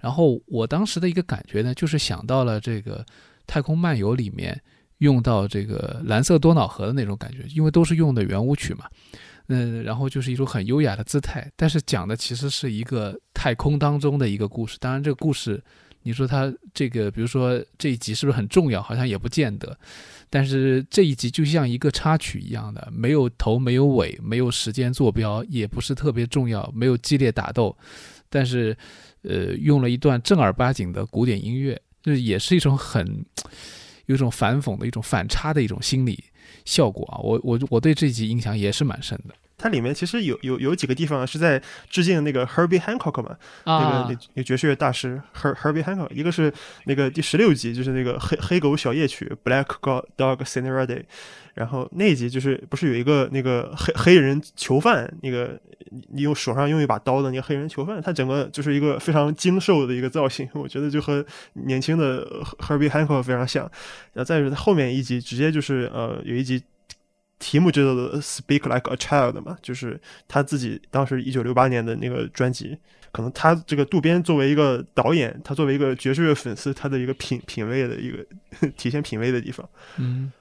然后我当时的一个感觉呢，就是想到了这个《太空漫游》里面用到这个蓝色多瑙河的那种感觉，因为都是用的圆舞曲嘛，嗯，然后就是一种很优雅的姿态，但是讲的其实是一个太空当中的一个故事，当然这个故事。你说它这个，比如说这一集是不是很重要？好像也不见得。但是这一集就像一个插曲一样的，没有头，没有尾，没有时间坐标，也不是特别重要，没有激烈打斗。但是，呃，用了一段正儿八经的古典音乐，就也是一种很有一种反讽的一种反差的一种心理效果啊。我我我对这集印象也是蛮深的。
它里面其实有有有几个地方是在致敬那个 Herbie Hancock 嘛，那个那那爵士乐大师 Her Herbie Hancock。一个是那个第十六集，就是那个黑黑狗小夜曲 Black Dog Serenade。然后那一集就是不是有一个那个黑黑人囚犯，那个你用手上用一把刀的那个黑人囚犯，他整个就是一个非常精瘦的一个造型，我觉得就和年轻的 Herbie Hancock 非常像。然后再是后面一集直接就是呃有一集。题目叫做 Speak Like a Child 嘛，就是他自己当时一九六八年的那个专辑。可能他这个渡边作为一个导演，他作为一个爵士乐粉丝，他的一个品品味的一个 体现品味的地方。
嗯，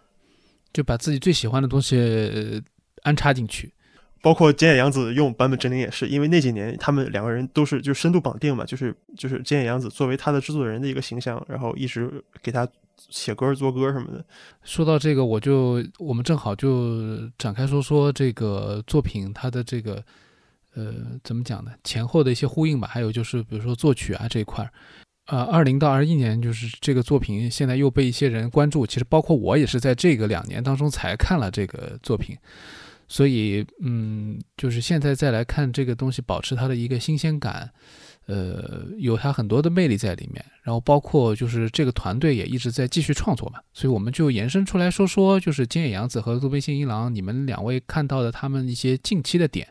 就把自己最喜欢的东西安插进去。
包括菅野洋子用坂本真绫也是，因为那几年他们两个人都是就深度绑定嘛，就是就是菅野洋子作为他的制作人的一个形象，然后一直给他。写歌、做歌什么的。
说到这个，我就我们正好就展开说说这个作品它的这个呃怎么讲呢？前后的一些呼应吧。还有就是比如说作曲啊这一块儿，呃，二零到二一年就是这个作品现在又被一些人关注。其实包括我也是在这个两年当中才看了这个作品，所以嗯，就是现在再来看这个东西，保持它的一个新鲜感。呃，有它很多的魅力在里面，然后包括就是这个团队也一直在继续创作嘛，所以我们就延伸出来说说，就是菅野洋子和渡边信一郎，你们两位看到的他们一些近期的点。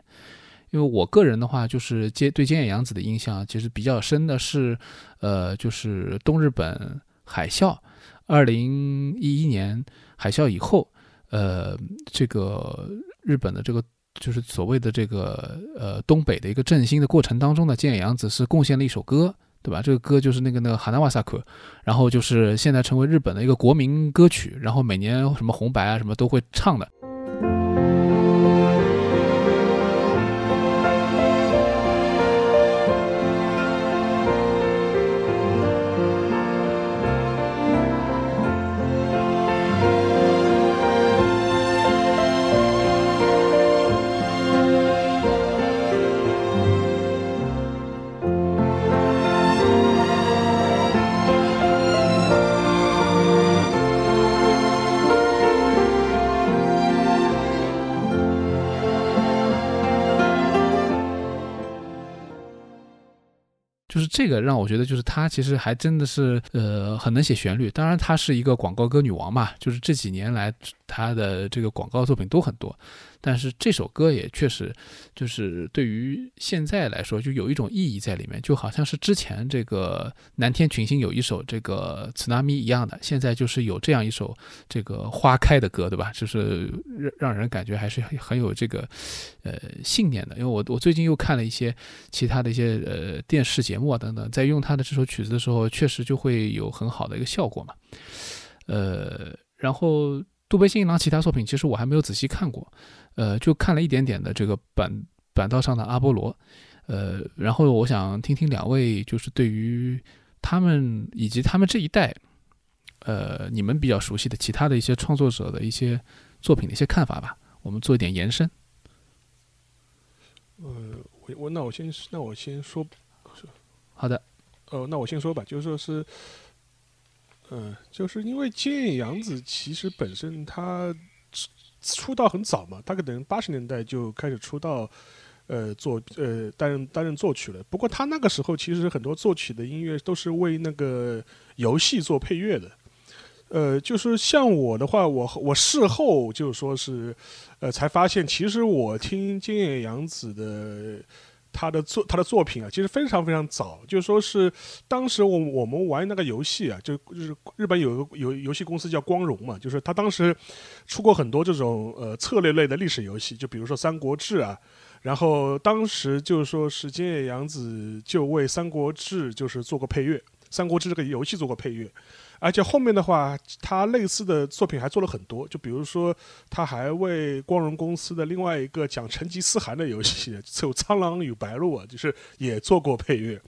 因为我个人的话，就是接对菅野洋子的印象其实比较深的是，呃，就是东日本海啸，二零一一年海啸以后，呃，这个日本的这个。就是所谓的这个呃东北的一个振兴的过程当中呢，菅野洋子是贡献了一首歌，对吧？这个歌就是那个那个哈纳瓦萨克，然后就是现在成为日本的一个国民歌曲，然后每年什么红白啊什么都会唱的。就是这个让我觉得，就是她其实还真的是，呃，很能写旋律。当然，她是一个广告歌女王嘛。就是这几年来，他的这个广告作品都很多，但是这首歌也确实就是对于现在来说，就有一种意义在里面，就好像是之前这个南天群星有一首这个《Tsunami》一样的，现在就是有这样一首这个花开的歌，对吧？就是让让人感觉还是很很有这个呃信念的。因为我我最近又看了一些其他的一些呃电视节目啊等等，在用他的这首曲子的时候，确实就会有很好的一个效果嘛。呃，然后渡边信一郎其他作品其实我还没有仔细看过，呃，就看了一点点的这个板板道上的阿波罗，呃，然后我想听听两位就是对于他们以及他们这一代，呃，你们比较熟悉的其他的一些创作者的一些作品的一些看法吧，我们做一点延伸。
呃，我我那我先那我先说，
好的，
呃，那我先说吧，就是说是，嗯、就是因为菅野洋子其实本身他出道很早嘛，他可能八十年代就开始出道，呃，做呃担任担任作曲了。不过他那个时候其实很多作曲的音乐都是为那个游戏做配乐的。呃，就是像我的话，我我事后就说是，呃，才发现其实我听菅野洋子的他的作他的作品啊，其实非常非常早，就说是当时我我们玩那个游戏啊，就就是日本有个有游戏公司叫光荣嘛，就是他当时出过很多这种呃策略类的历史游戏，就比如说《三国志》啊。然后当时就是说是菅野洋子就为《三国志》就是做过配乐，《三国志》这个游戏做过配乐，而且后面的话，他类似的作品还做了很多，就比如说他还为光荣公司的另外一个讲成吉思汗的游戏，就《苍狼与白鹿》啊，就是也做过配乐。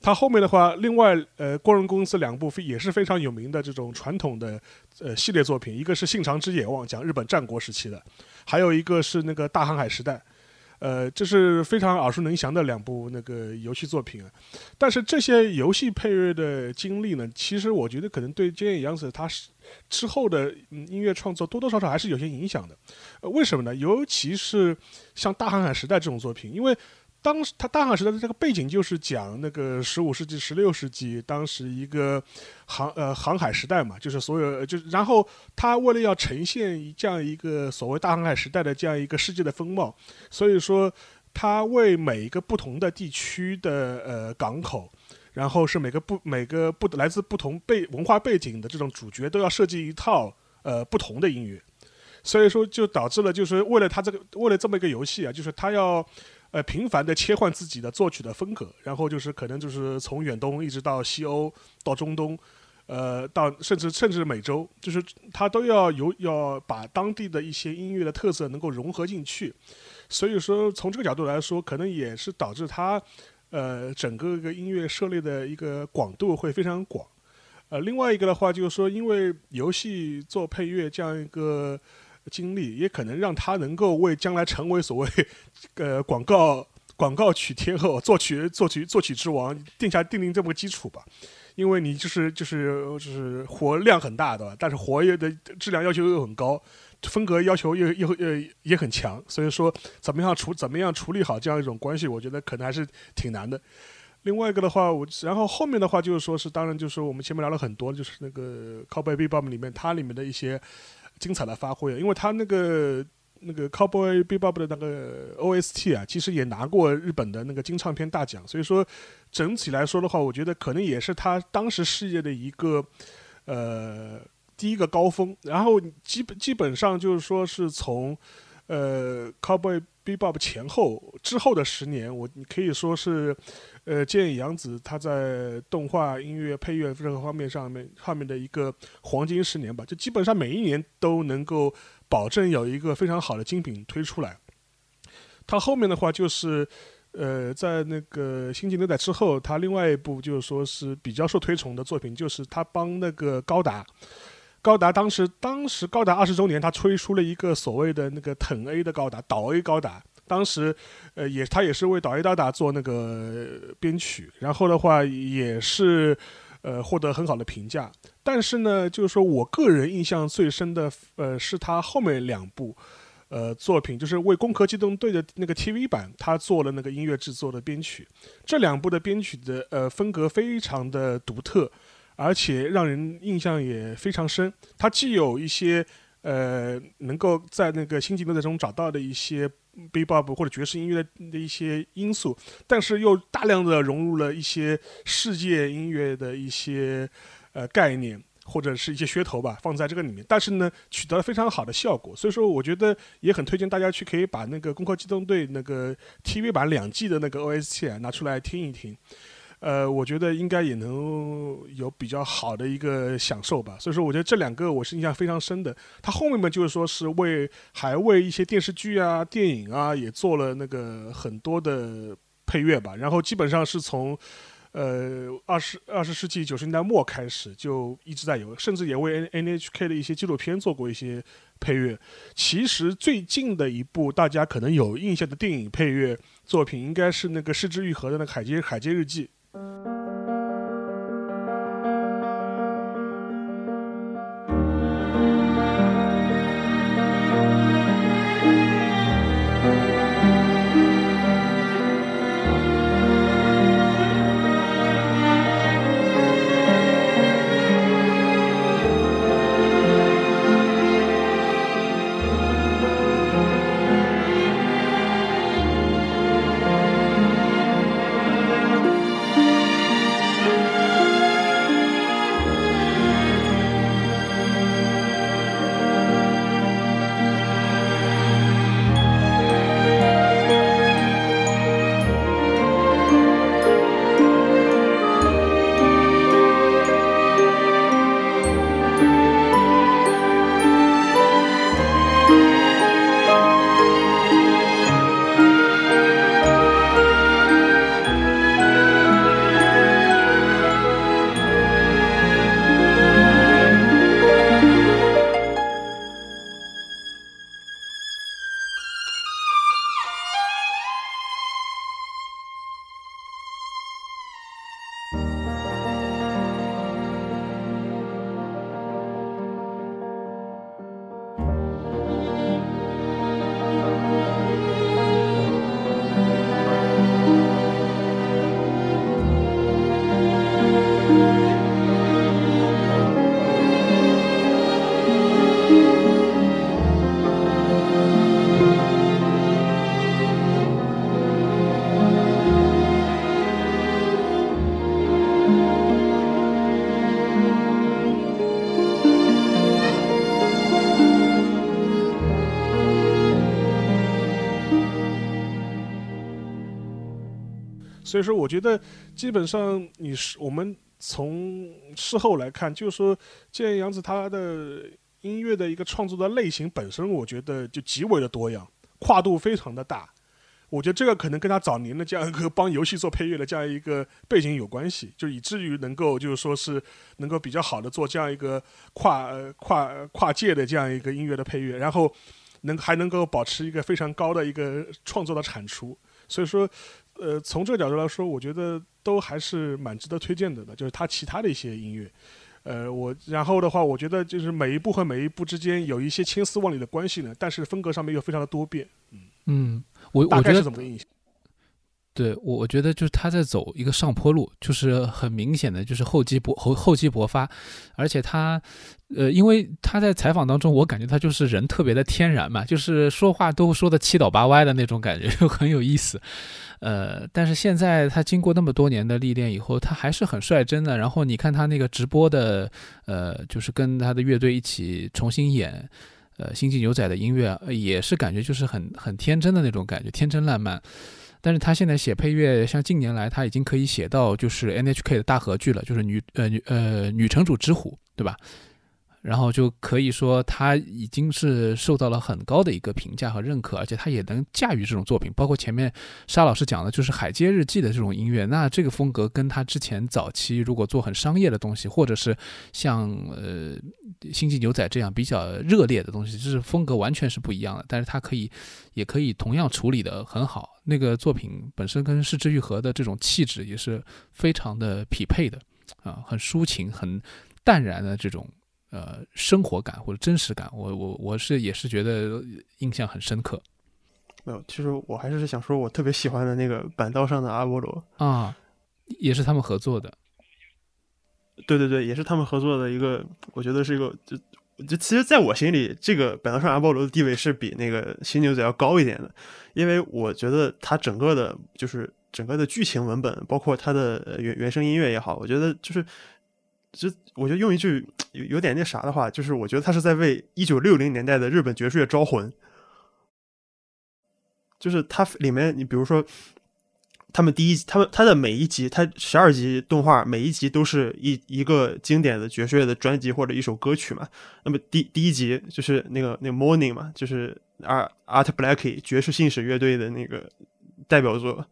他后面的话，另外呃，光荣公司两部非也是非常有名的这种传统的呃系列作品，一个是《信长之野望》，讲日本战国时期的，还有一个是那个《大航海时代》。呃，这是非常耳熟能详的两部那个游戏作品。但是这些游戏配乐的经历呢，其实我觉得可能对菅野洋子他是之后的音乐创作多多少少还是有些影响的。为什么呢？尤其是像《大航海时代》这种作品，因为当时他《大航海时代》的这个背景就是讲那个十五世纪、十六世纪当时一个航呃航海时代嘛，就是所有就然后他为了要呈现这样一个所谓大航海时代的这样一个世界的风貌，所以说他为每一个不同的地区的呃港口。然后是每个不每个不来自不同背文化背景的这种主角都要设计一套呃不同的音乐，所以说就导致了就是为了他这个为了这么一个游戏啊，就是他要呃频繁的切换自己的作曲的风格，然后就是可能就是从远东一直到西欧到中东，呃到甚至甚至美洲，就是他都要有要把当地的一些音乐的特色能够融合进去，所以说从这个角度来说，可能也是导致他呃整个一个音乐涉猎的一个广度会非常广。呃，另外一个的话就是说，因为游戏做配乐这样一个经历，也可能让他能够为将来成为所谓 呃广告广告曲天后、作曲作曲作曲之王定下定定这么个基础吧。因为你就是就是就是活量很大的，但是活跃的质量要求又很高，风格要求又又呃也很强，所以说怎么样处怎么样处理好这样一种关系，我觉得可能还是挺难的。另外一个的话，我然后后面的话就是说是，当然就是我们前面聊了很多，就是那个《Cowboy Bebop》里面它里面的一些精彩的发挥，因为他那个那个《Cowboy Bebop》的那个 OST 啊，其实也拿过日本的那个金唱片大奖，所以说整体来说的话，我觉得可能也是他当时事业的一个呃第一个高峰，然后基本基本上就是说是从呃《Cowboy Bebop》前后之后的十年，我可以说是。呃，建议洋子他在动画、音乐、配乐这个方面上面上面的一个黄金十年吧，就基本上每一年都能够保证有一个非常好的精品推出来。他后面的话就是，呃，在那个《星际牛仔》之后，他另外一部就是说是比较受推崇的作品，就是他帮那个高达。高达当时，当时高达二十周年，他推出了一个所谓的那个腾 A 的高达，岛 A 高达。当时，呃，也他也是为导 A 高达做那个编曲，然后的话也是，呃，获得很好的评价。但是呢，就是说我个人印象最深的，呃，是他后面两部，呃，作品，就是为《攻壳机动队》的那个 TV 版，他做了那个音乐制作的编曲。这两部的编曲的呃风格非常的独特，而且让人印象也非常深。它既有一些呃，能够在那个星际牛仔中找到的一些 bebop 或者爵士音乐的一些因素，但是又大量的融入了一些世界音乐的一些呃概念或者是一些噱头吧，放在这个里面，但是呢，取得了非常好的效果。所以说，我觉得也很推荐大家去可以把那个《攻壳机动队》那个 TV 版两季的那个 OST 拿出来听一听。呃，我觉得应该也能有比较好的一个享受吧。所以说，我觉得这两个我是印象非常深的。它后面嘛，就是说是为还为一些电视剧啊、电影啊也做了那个很多的配乐吧。然后基本上是从呃二十二十世纪九十年代末开始就一直在有，甚至也为 N N H K 的一些纪录片做过一些配乐。其实最近的一部大家可能有印象的电影配乐作品，应该是那个失之愈合的那个《海街海街日记》。Thank you. 所以说，我觉得基本上你是我们从事后来看，就是说，建阳子他的音乐的一个创作的类型本身，我觉得就极为的多样，跨度非常的大。我觉得这个可能跟他早年的这样一个帮游戏做配乐的这样一个背景有关系，就以至于能够就是说是能够比较好的做这样一个跨跨跨界的这样一个音乐的配乐，然后能还能够保持一个非常高的一个创作的产出。所以说。呃，从这个角度来说，我觉得都还是蛮值得推荐的的，就是他其他的一些音乐。呃，我然后的话，我觉得就是每一部和每一部之间有一些千丝万缕的关系呢，但是风格上面又非常的多变。
嗯嗯，我
觉得是怎么个印象？
对我，我觉得就是他在走一个上坡路，就是很明显的就是厚积薄厚厚积薄发，而且他，呃，因为他在采访当中，我感觉他就是人特别的天然嘛，就是说话都说的七倒八歪的那种感觉，就很有意思。呃，但是现在他经过那么多年的历练以后，他还是很率真的。然后你看他那个直播的，呃，就是跟他的乐队一起重新演，呃，《星际牛仔》的音乐，也是感觉就是很很天真的那种感觉，天真烂漫。但是他现在写配乐，像近年来他已经可以写到就是 NHK 的大合剧了，就是女呃女呃女城主之虎，对吧？然后就可以说他已经是受到了很高的一个评价和认可，而且他也能驾驭这种作品。包括前面沙老师讲的，就是《海街日记》的这种音乐，那这个风格跟他之前早期如果做很商业的东西，或者是像呃《星际牛仔》这样比较热烈的东西，就是风格完全是不一样的。但是他可以，也可以同样处理的很好。那个作品本身跟《失之愈合》的这种气质也是非常的匹配的，啊，很抒情、很淡然的这种。呃，生活感或者真实感，我我我是也是觉得印象很深刻。
没有，其实我还是想说，我特别喜欢的那个板道上的阿波罗
啊，也是他们合作的。
对对对，也是他们合作的一个，我觉得是一个就就其实，在我心里，这个本德上阿波罗的地位是比那个新牛仔要高一点的，因为我觉得它整个的，就是整个的剧情文本，包括它的呃原原声音乐也好，我觉得就是，就我觉得用一句有有点那啥的话，就是我觉得他是在为一九六零年代的日本爵士乐招魂。就是他里面，你比如说，他们第一，他们他的每一集，他十二集动画，每一集都是一一个经典的爵士乐的专辑或者一首歌曲嘛。那么第第一集就是那个那个 Morning 嘛，就是 Art Art Black 爵士信使乐队的那个代表作。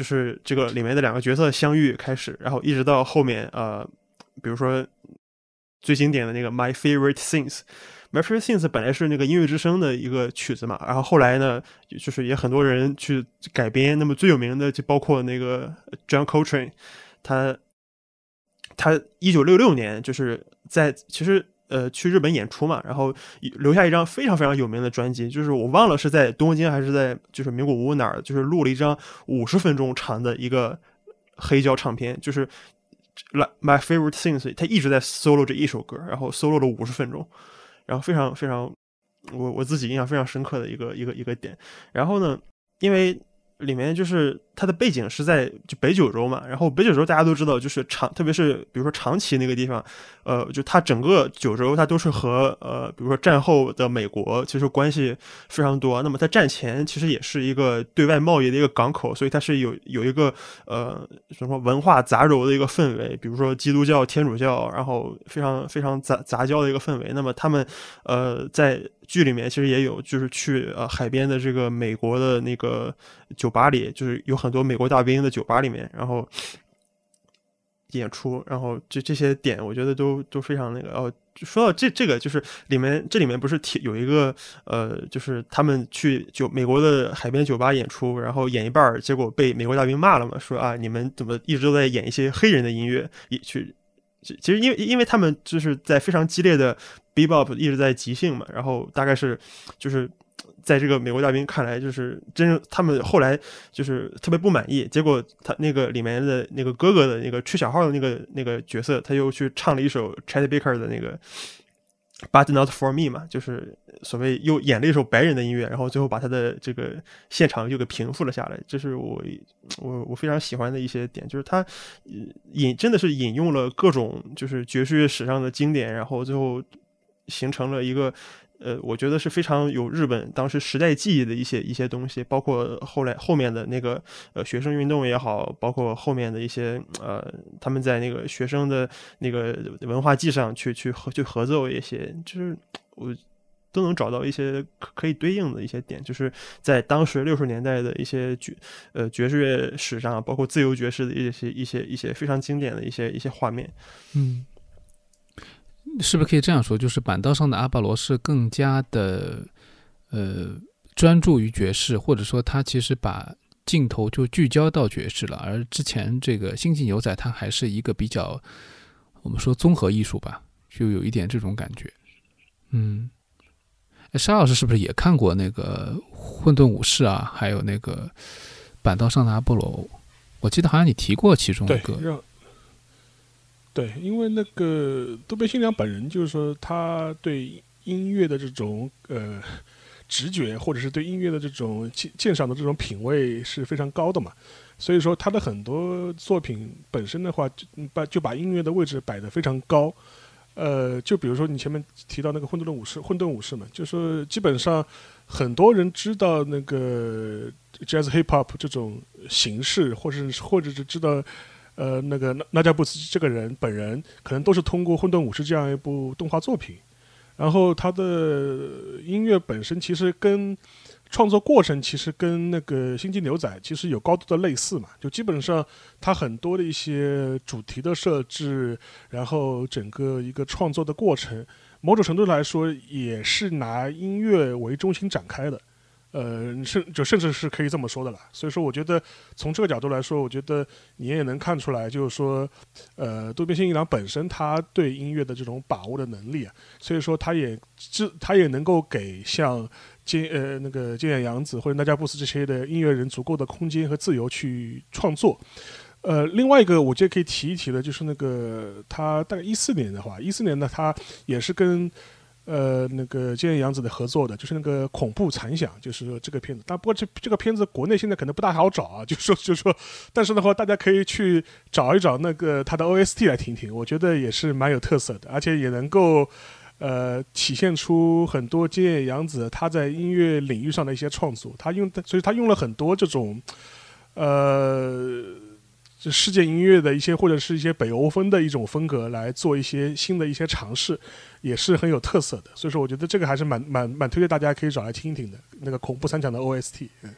就是这个里面的两个角色相遇开始，然后一直到后面，呃，比如说最经典的那个《My Favorite Things》，《My Favorite Things》本来是那个音乐之声的一个曲子嘛，然后后来呢，就是也很多人去改编，那么最有名的就包括那个 John Coltrane，他他一九六六年就是在其实。呃，去日本演出嘛，然后留下一张非常非常有名的专辑，就是我忘了是在东京还是在就是名古屋哪儿，就是录了一张五十分钟长的一个黑胶唱片，就是《My Favorite Things》，他一直在 solo 这一首歌，然后 solo 了五十分钟，然后非常非常我我自己印象非常深刻的一个一个一个点，然后呢，因为里面就是它的背景是在就北九州嘛，然后北九州大家都知道，就是长，特别是比如说长崎那个地方。呃，就它整个九州，它都是和呃，比如说战后的美国其实关系非常多。那么它战前其实也是一个对外贸易的一个港口，所以它是有有一个呃什么文化杂糅的一个氛围，比如说基督教、天主教，然后非常非常杂杂交的一个氛围。那么他们呃在剧里面其实也有，就是去呃海边的这个美国的那个酒吧里，就是有很很多美国大兵的酒吧里面，然后。演出，然后这这些点，我觉得都都非常那个。哦，说到这这个，就是里面这里面不是提有一个呃，就是他们去酒美国的海边酒吧演出，然后演一半，结果被美国大兵骂了嘛，说啊，你们怎么一直都在演一些黑人的音乐？也去，其实因为因为他们就是在非常激烈的 bebop 一直在即兴嘛，然后大概是就是。在这个美国大兵看来，就是真他们后来就是特别不满意，结果他那个里面的那个哥哥的那个吹小号的那个那个角色，他又去唱了一首 Chet Baker 的那个 But Not For Me 嘛，就是所谓又演了一首白人的音乐，然后最后把他的这个现场又给平复了下来。这是我我我非常喜欢的一些点，就是他引真的是引用了各种就是爵士乐史上的经典，然后最后形成了一个。呃，我觉得是非常有日本当时时代记忆的一些一些东西，包括后来后面的那个呃学生运动也好，包括后面的一些呃他们在那个学生的那个文化祭上去去合去合奏一些，就是我都能找到一些可以对应的一些点，就是在当时六十年代的一些爵呃爵士乐史上，包括自由爵士的一些一些一些非常经典的一些一些画面，
嗯。是不是可以这样说？就是板道上的阿巴罗是更加的，呃，专注于爵士，或者说他其实把镜头就聚焦到爵士了。而之前这个星际牛仔，它还是一个比较，我们说综合艺术吧，就有一点这种感觉。嗯，哎，沙老师是不是也看过那个《混沌武士》啊？还有那个《板道上的阿波罗》？我记得好像你提过其中一
对
个。
对，因为那个渡边信良本人就是说，他对音乐的这种呃直觉，或者是对音乐的这种鉴鉴赏的这种品味是非常高的嘛。所以说，他的很多作品本身的话，就把就把音乐的位置摆得非常高。呃，就比如说你前面提到那个混沌的武士，混沌武士嘛，就是基本上很多人知道那个 jazz hip hop 这种形式，或是或者是知道呃那个那那加布斯这个人本人，可能都是通过《混沌武士》这样一部动画作品。然后他的音乐本身其实跟创作过程其实跟那个《星际牛仔》其实有高度的类似嘛，就基本上他很多的一些主题的设置，然后整个一个创作的过程，某种程度来说也是拿音乐为中心展开的。呃，甚就甚至是可以这么说的了。所以说，我觉得从这个角度来说，我觉得你也能看出来，就是说，呃，渡边信一郎本身他对音乐的这种把握的能力啊，所以说他也这他也能够给像菅呃那个菅野洋子或者那加布斯这些的音乐人足够的空间和自由去创作。呃，另外一个我觉得可以提一提的，就是那个他大概一四年的话，一四年呢，他也是跟呃那个菅野洋子的合作的，就是那个恐怖残响，就是说这个片子。但不过这这个片子国内现在可能不大好找啊，就说就说，但是的话，大家可以去找一找那个 他的 OST 来听听，我觉得也是蛮有特色的，而且也能够。呃，体现出很多菅野洋子他在音乐领域上的一些创作，他用，所以他用了很多这种，呃，就世界音乐的一些或者是一些北欧风的一种风格来做一些新的一些尝试，也是很有特色的。所以说，我觉得这个还是蛮蛮蛮推荐大家可以找来听一听的，那个恐怖三强的 OST。嗯